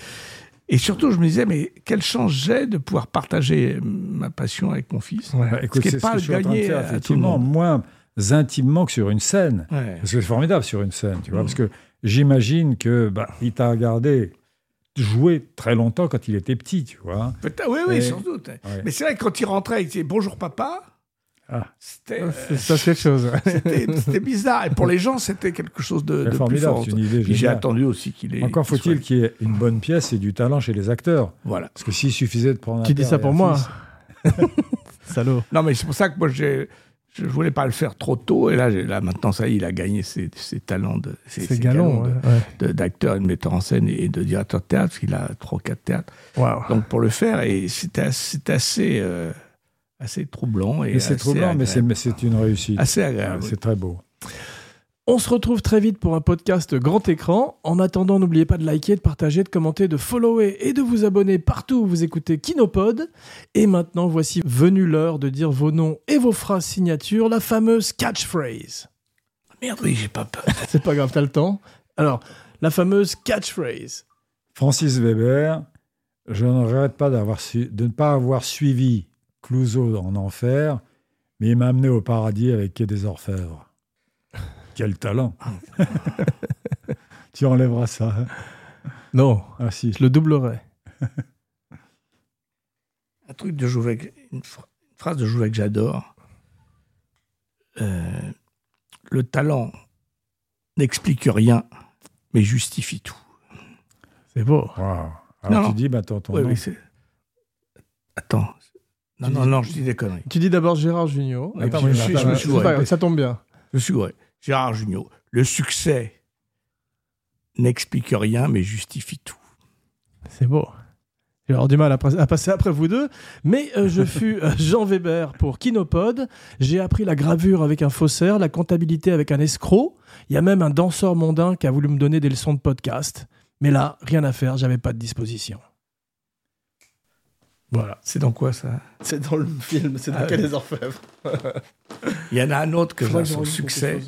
Et surtout, je me disais, mais quelle chance j'ai de pouvoir partager ma passion avec mon fils. Ouais. Écoute, qui ce pas que je suis en train de gagné faire, à tout le effectivement, monde. moins intimement que sur une scène. Ouais. Parce que c'est formidable sur une scène, tu vois. Mm. Parce que j'imagine que bah, il t'a regardé jouer très longtemps quand il était petit, tu vois. Peut-être- Oui, oui, Et- sans doute. Ouais. Mais c'est vrai que quand il rentrait, il disait bonjour papa. Ah. C'était Ah, euh, ça, c'est quelque chose. c'était- bizarre. Et pour les gens, c'était quelque chose de, de plus formidable, fort. c'est une idée Puis j'ai attendu aussi qu'il ait. Encore faut-il soit- qu'il y ait une bonne pièce et du talent chez les acteurs. Voilà. Parce que s'il suffisait de prendre un Tu dis père ça pour un moi. Salaud. Non, mais c'est pour ça que moi, j'ai. Je voulais pas le faire trop tôt, et là, là maintenant, ça y est, il a gagné ses, ses talents de, ses- C'est ses galon. galons ouais. d'acteur et de metteur en scène et de directeur de théâtre, parce qu'il a trois, quatre théâtres. Waouh. Donc pour le faire, et c'était assez, euh, assez troublant et c'est troublant, mais c'est agréable. mais c'est une réussite. assez agréable. C'est très beau. On se retrouve très vite pour un podcast grand écran. En attendant, n'oubliez pas de liker, de partager, de commenter, de follower et de vous abonner partout où vous écoutez Kinopod. Et maintenant, voici venue l'heure de dire vos noms et vos phrases signatures, la fameuse catchphrase. Merde, oui, j'ai pas peur. C'est pas grave, t'as le temps. Alors, la fameuse catchphrase. Francis Weber, je ne regrette pas su- de ne pas avoir suivi Clouseau en enfer, mais il m'a amené au paradis avec Quai des Orfèvres. Quel talent Tu enlèveras ça. hein Non, ah si. je le doublerai. Un truc de Jouvet, une, phra- une phrase de Jouvet que j'adore. Euh, le talent n'explique rien, mais justifie tout. C'est beau. Alors Non, tu non. dis, bah, attends, ton Oui, nom. oui, c'est. Attends. Non, Tu non, dis- non, je dis des conneries. Tu dis d'abord Gérard Junior. Attends, puis- mais je suis- je me suis pas gouré. ça tombe bien. Je suis ouais. Gérard Junior. Le succès n'explique rien, mais justifie tout. C'est beau. J'ai avoir du mal à passer après vous deux, mais euh, je fus euh, Jean Weber pour Kinopod. J'ai appris la gravure avec un faussaire, la comptabilité avec un escroc. Il y a même un danseur mondain qui a voulu me donner des leçons de podcast. Mais là, rien à faire, j'avais pas de disposition. Voilà. C'est dans quoi ça? C'est dans le film, c'est dans Ah, Quai des Orfèvres. Il y en a un autre que j'ai son succès.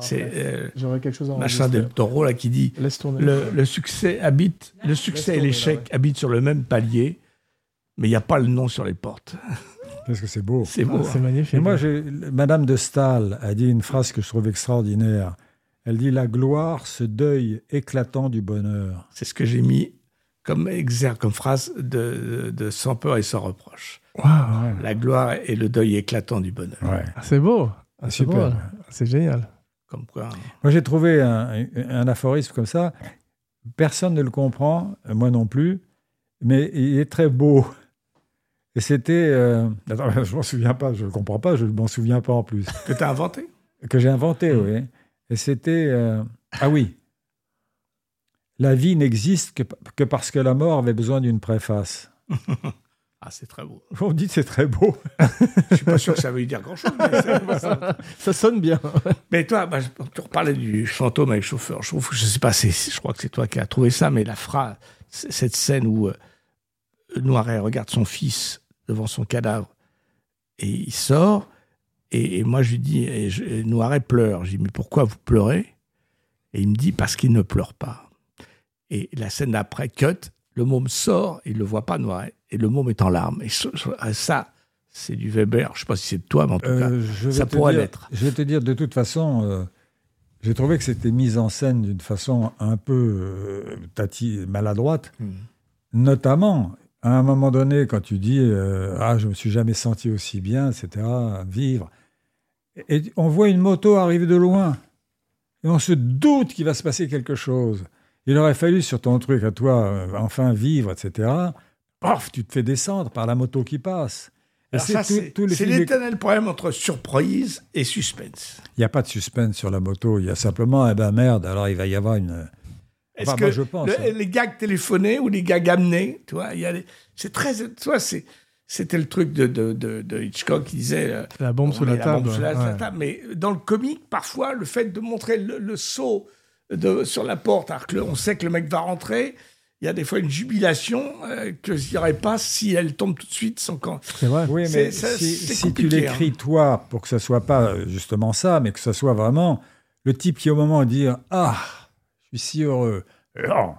C'est euh, J'aurais quelque chose à machin del Toro là qui dit Laisse tourner. le, le succès habite, le succès et l'échec habitent sur le même palier, mais il n'y a pas le nom sur les portes. Qu'est-ce que c'est beau. C'est beau. Ah, c'est hein. magnifique. Et moi, j'ai- Madame de Stahl a dit une phrase que je trouve extraordinaire. Elle dit La gloire, ce deuil éclatant du bonheur. C'est ce que j'ai mis comme exergue, comme phrase de, de Sans peur et sans reproche. La gloire et le deuil éclatant du bonheur. Ouais. c'est beau. Ah, c'est Super. C'est génial. Comme quoi. hein. Moi, j'ai trouvé un, un aphorisme comme ça. Personne ne le comprend, euh, moi non plus, mais il est très beau. Et c'était. euh, Attends, je m'en souviens pas, je ne le comprends pas, je ne m'en souviens pas en plus. Que tu as inventé? Que j'ai inventé, oui. Et c'était. euh, Ah oui. La vie n'existe que, que parce que la mort avait besoin d'une préface. Ah, c'est très beau. On dit que c'est très beau. Je suis pas sûr que ça veut dire grand-chose. Ça- Ça sonne bien. mais toi, bah, tu reparlais du fantôme avec chauffeur. Je trouve, que- je sais pas, je crois que c'est toi qui as trouvé ça, mais la phrase, cette scène où euh, Noiret regarde son fils devant son cadavre et il sort. Et, et moi, je lui dis, et je- et Noiret pleure. Je lui dis, mais pourquoi vous pleurez? Et il me dit, parce qu'il ne pleure pas. Et la scène d'après, cut, le môme sort, il ne le voit pas, Noiret, et le môme est en larmes. Et ah, ça, c'est du Weber. Je ne sais pas si c'est de toi, mais en tout cas, Euh, vais ça pourrait l'être. Je vais te dire, de toute façon, euh, j'ai trouvé que c'était mis en scène d'une façon un peu euh, tati, maladroite. Hmm. Notamment, à un moment donné, quand tu dis Ah, je me suis jamais senti aussi bien, etc., vivre. Et on voit une moto arriver de loin. Et on se doute qu'il va se passer quelque chose. Il aurait fallu, sur ton truc à toi, euh, enfin vivre, etc., paf, tu te fais descendre par la moto qui passe. Et c'est l'éternel problème entre surprise et suspense. Il n'y a pas de suspense sur la moto. Il y a simplement, eh ben merde, alors il va y avoir une. Est-ce Enfin, que moi, je pense. le- hein. les gags téléphonés ou les gags amenés, tu vois, c'est très, c'est, c'était le truc de, de, de, de Hitchcock qui disait euh, La bombe sous la table. bombe sous la- ouais. la table. Mais dans le comique, parfois, le fait de montrer le, le saut de, sur la porte, alors que le- on sait que le mec va rentrer, il y a des fois une jubilation euh, que qu'il n'y aurait pas si elle tombe tout de suite sans quand. C'est vrai. Oui, mais ça, si, tu compliqué, l'écris toi pour que ce soit pas euh, justement ça, mais que ce soit vraiment le type qui au moment de dire ah je suis si heureux, non.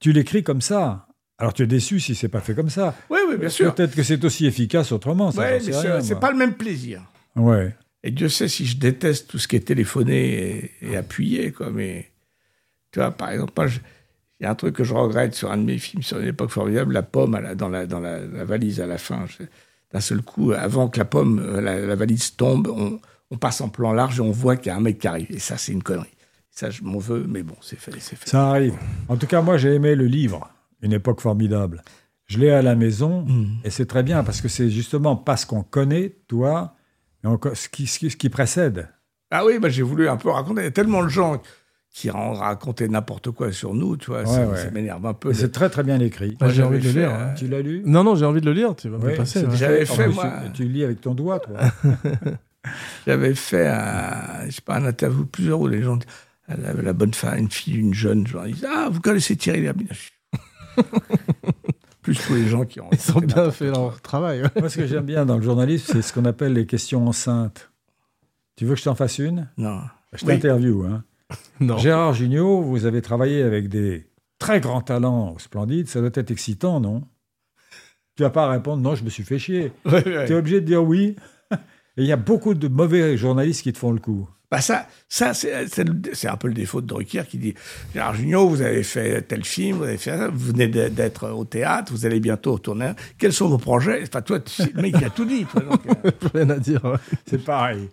tu l'écris comme ça. Alors tu es déçu si c'est pas fait comme ça. Oui, oui, bien sûr. Peut-être que c'est aussi efficace autrement. Ça, Ouais, j'en mais c'est, pas le même plaisir. Ouais. Et Dieu sait si je déteste tout ce qui est téléphoné et, et appuyé, quoi. Mais tu vois, par exemple, moi, il y a un truc que je regrette sur un de mes films sur une époque formidable, la pomme à la- dans, la, dans la, la valise à la fin. D'un seul coup, avant que la pomme, euh, la, valise tombe, on, on passe en plan large et on voit qu'il y a un mec qui arrive. Et ça, c'est une connerie. Ça, je m'en veux, mais bon, c'est fait, c'est fait. Ça arrive. En tout cas, moi, j'ai aimé le livre, Une époque formidable. Je l'ai à la maison Mm. et c'est très bien parce que c'est justement parce qu'on connaît, toi, et on co- ce, qui, ce qui- ce qui précède? Ah oui, bah, j'ai voulu un peu raconter. Il y a tellement de gens qui ont raconté n'importe quoi sur nous, tu vois. ça Ouais, ouais. ça m'énerve un peu. C'est très, très bien écrit. Moi, j'ai envie de le lire. euh, ouais. Tu l'as lu? Non, non, j'ai envie de le lire. Tu vas me passer. J'avais En fait, moi. Tu, tu lis avec ton doigt, toi. J'avais fait un, je sais pas, un interview plusieurs où les gens, la, la bonne femme, une fille, une jeune journaliste, ah, vous connaissez Thierry Lhermitte Plus tous les gens qui ont. Ils ont bien fait leur travail. ouais. Moi, ce que j'aime bien dans le journalisme, c'est ce qu'on appelle les questions enceintes. Tu veux que je t'en fasse une? Non. Je Oui. t'interview. Hein. Non. Gérard Jugnot, vous avez travaillé avec des très grands talents splendides. Ça doit être excitant, non? Tu vas pas répondre non, je me suis fait chier. Ouais, ouais. Tu es obligé de dire oui. Et il y a beaucoup de mauvais journalistes qui te font le coup. Bah ça, ça c'est c'est un peu le défaut de Drucker qui dit Gérard Jugnot, vous avez fait tel film, vous avez fait ça, vous venez d'être au théâtre, vous allez bientôt tourner. Quels sont vos projets? Enfin, toi, tu- le mec, il a tout dit. toi, donc, euh, Rien à dire. ouais. C'est pareil.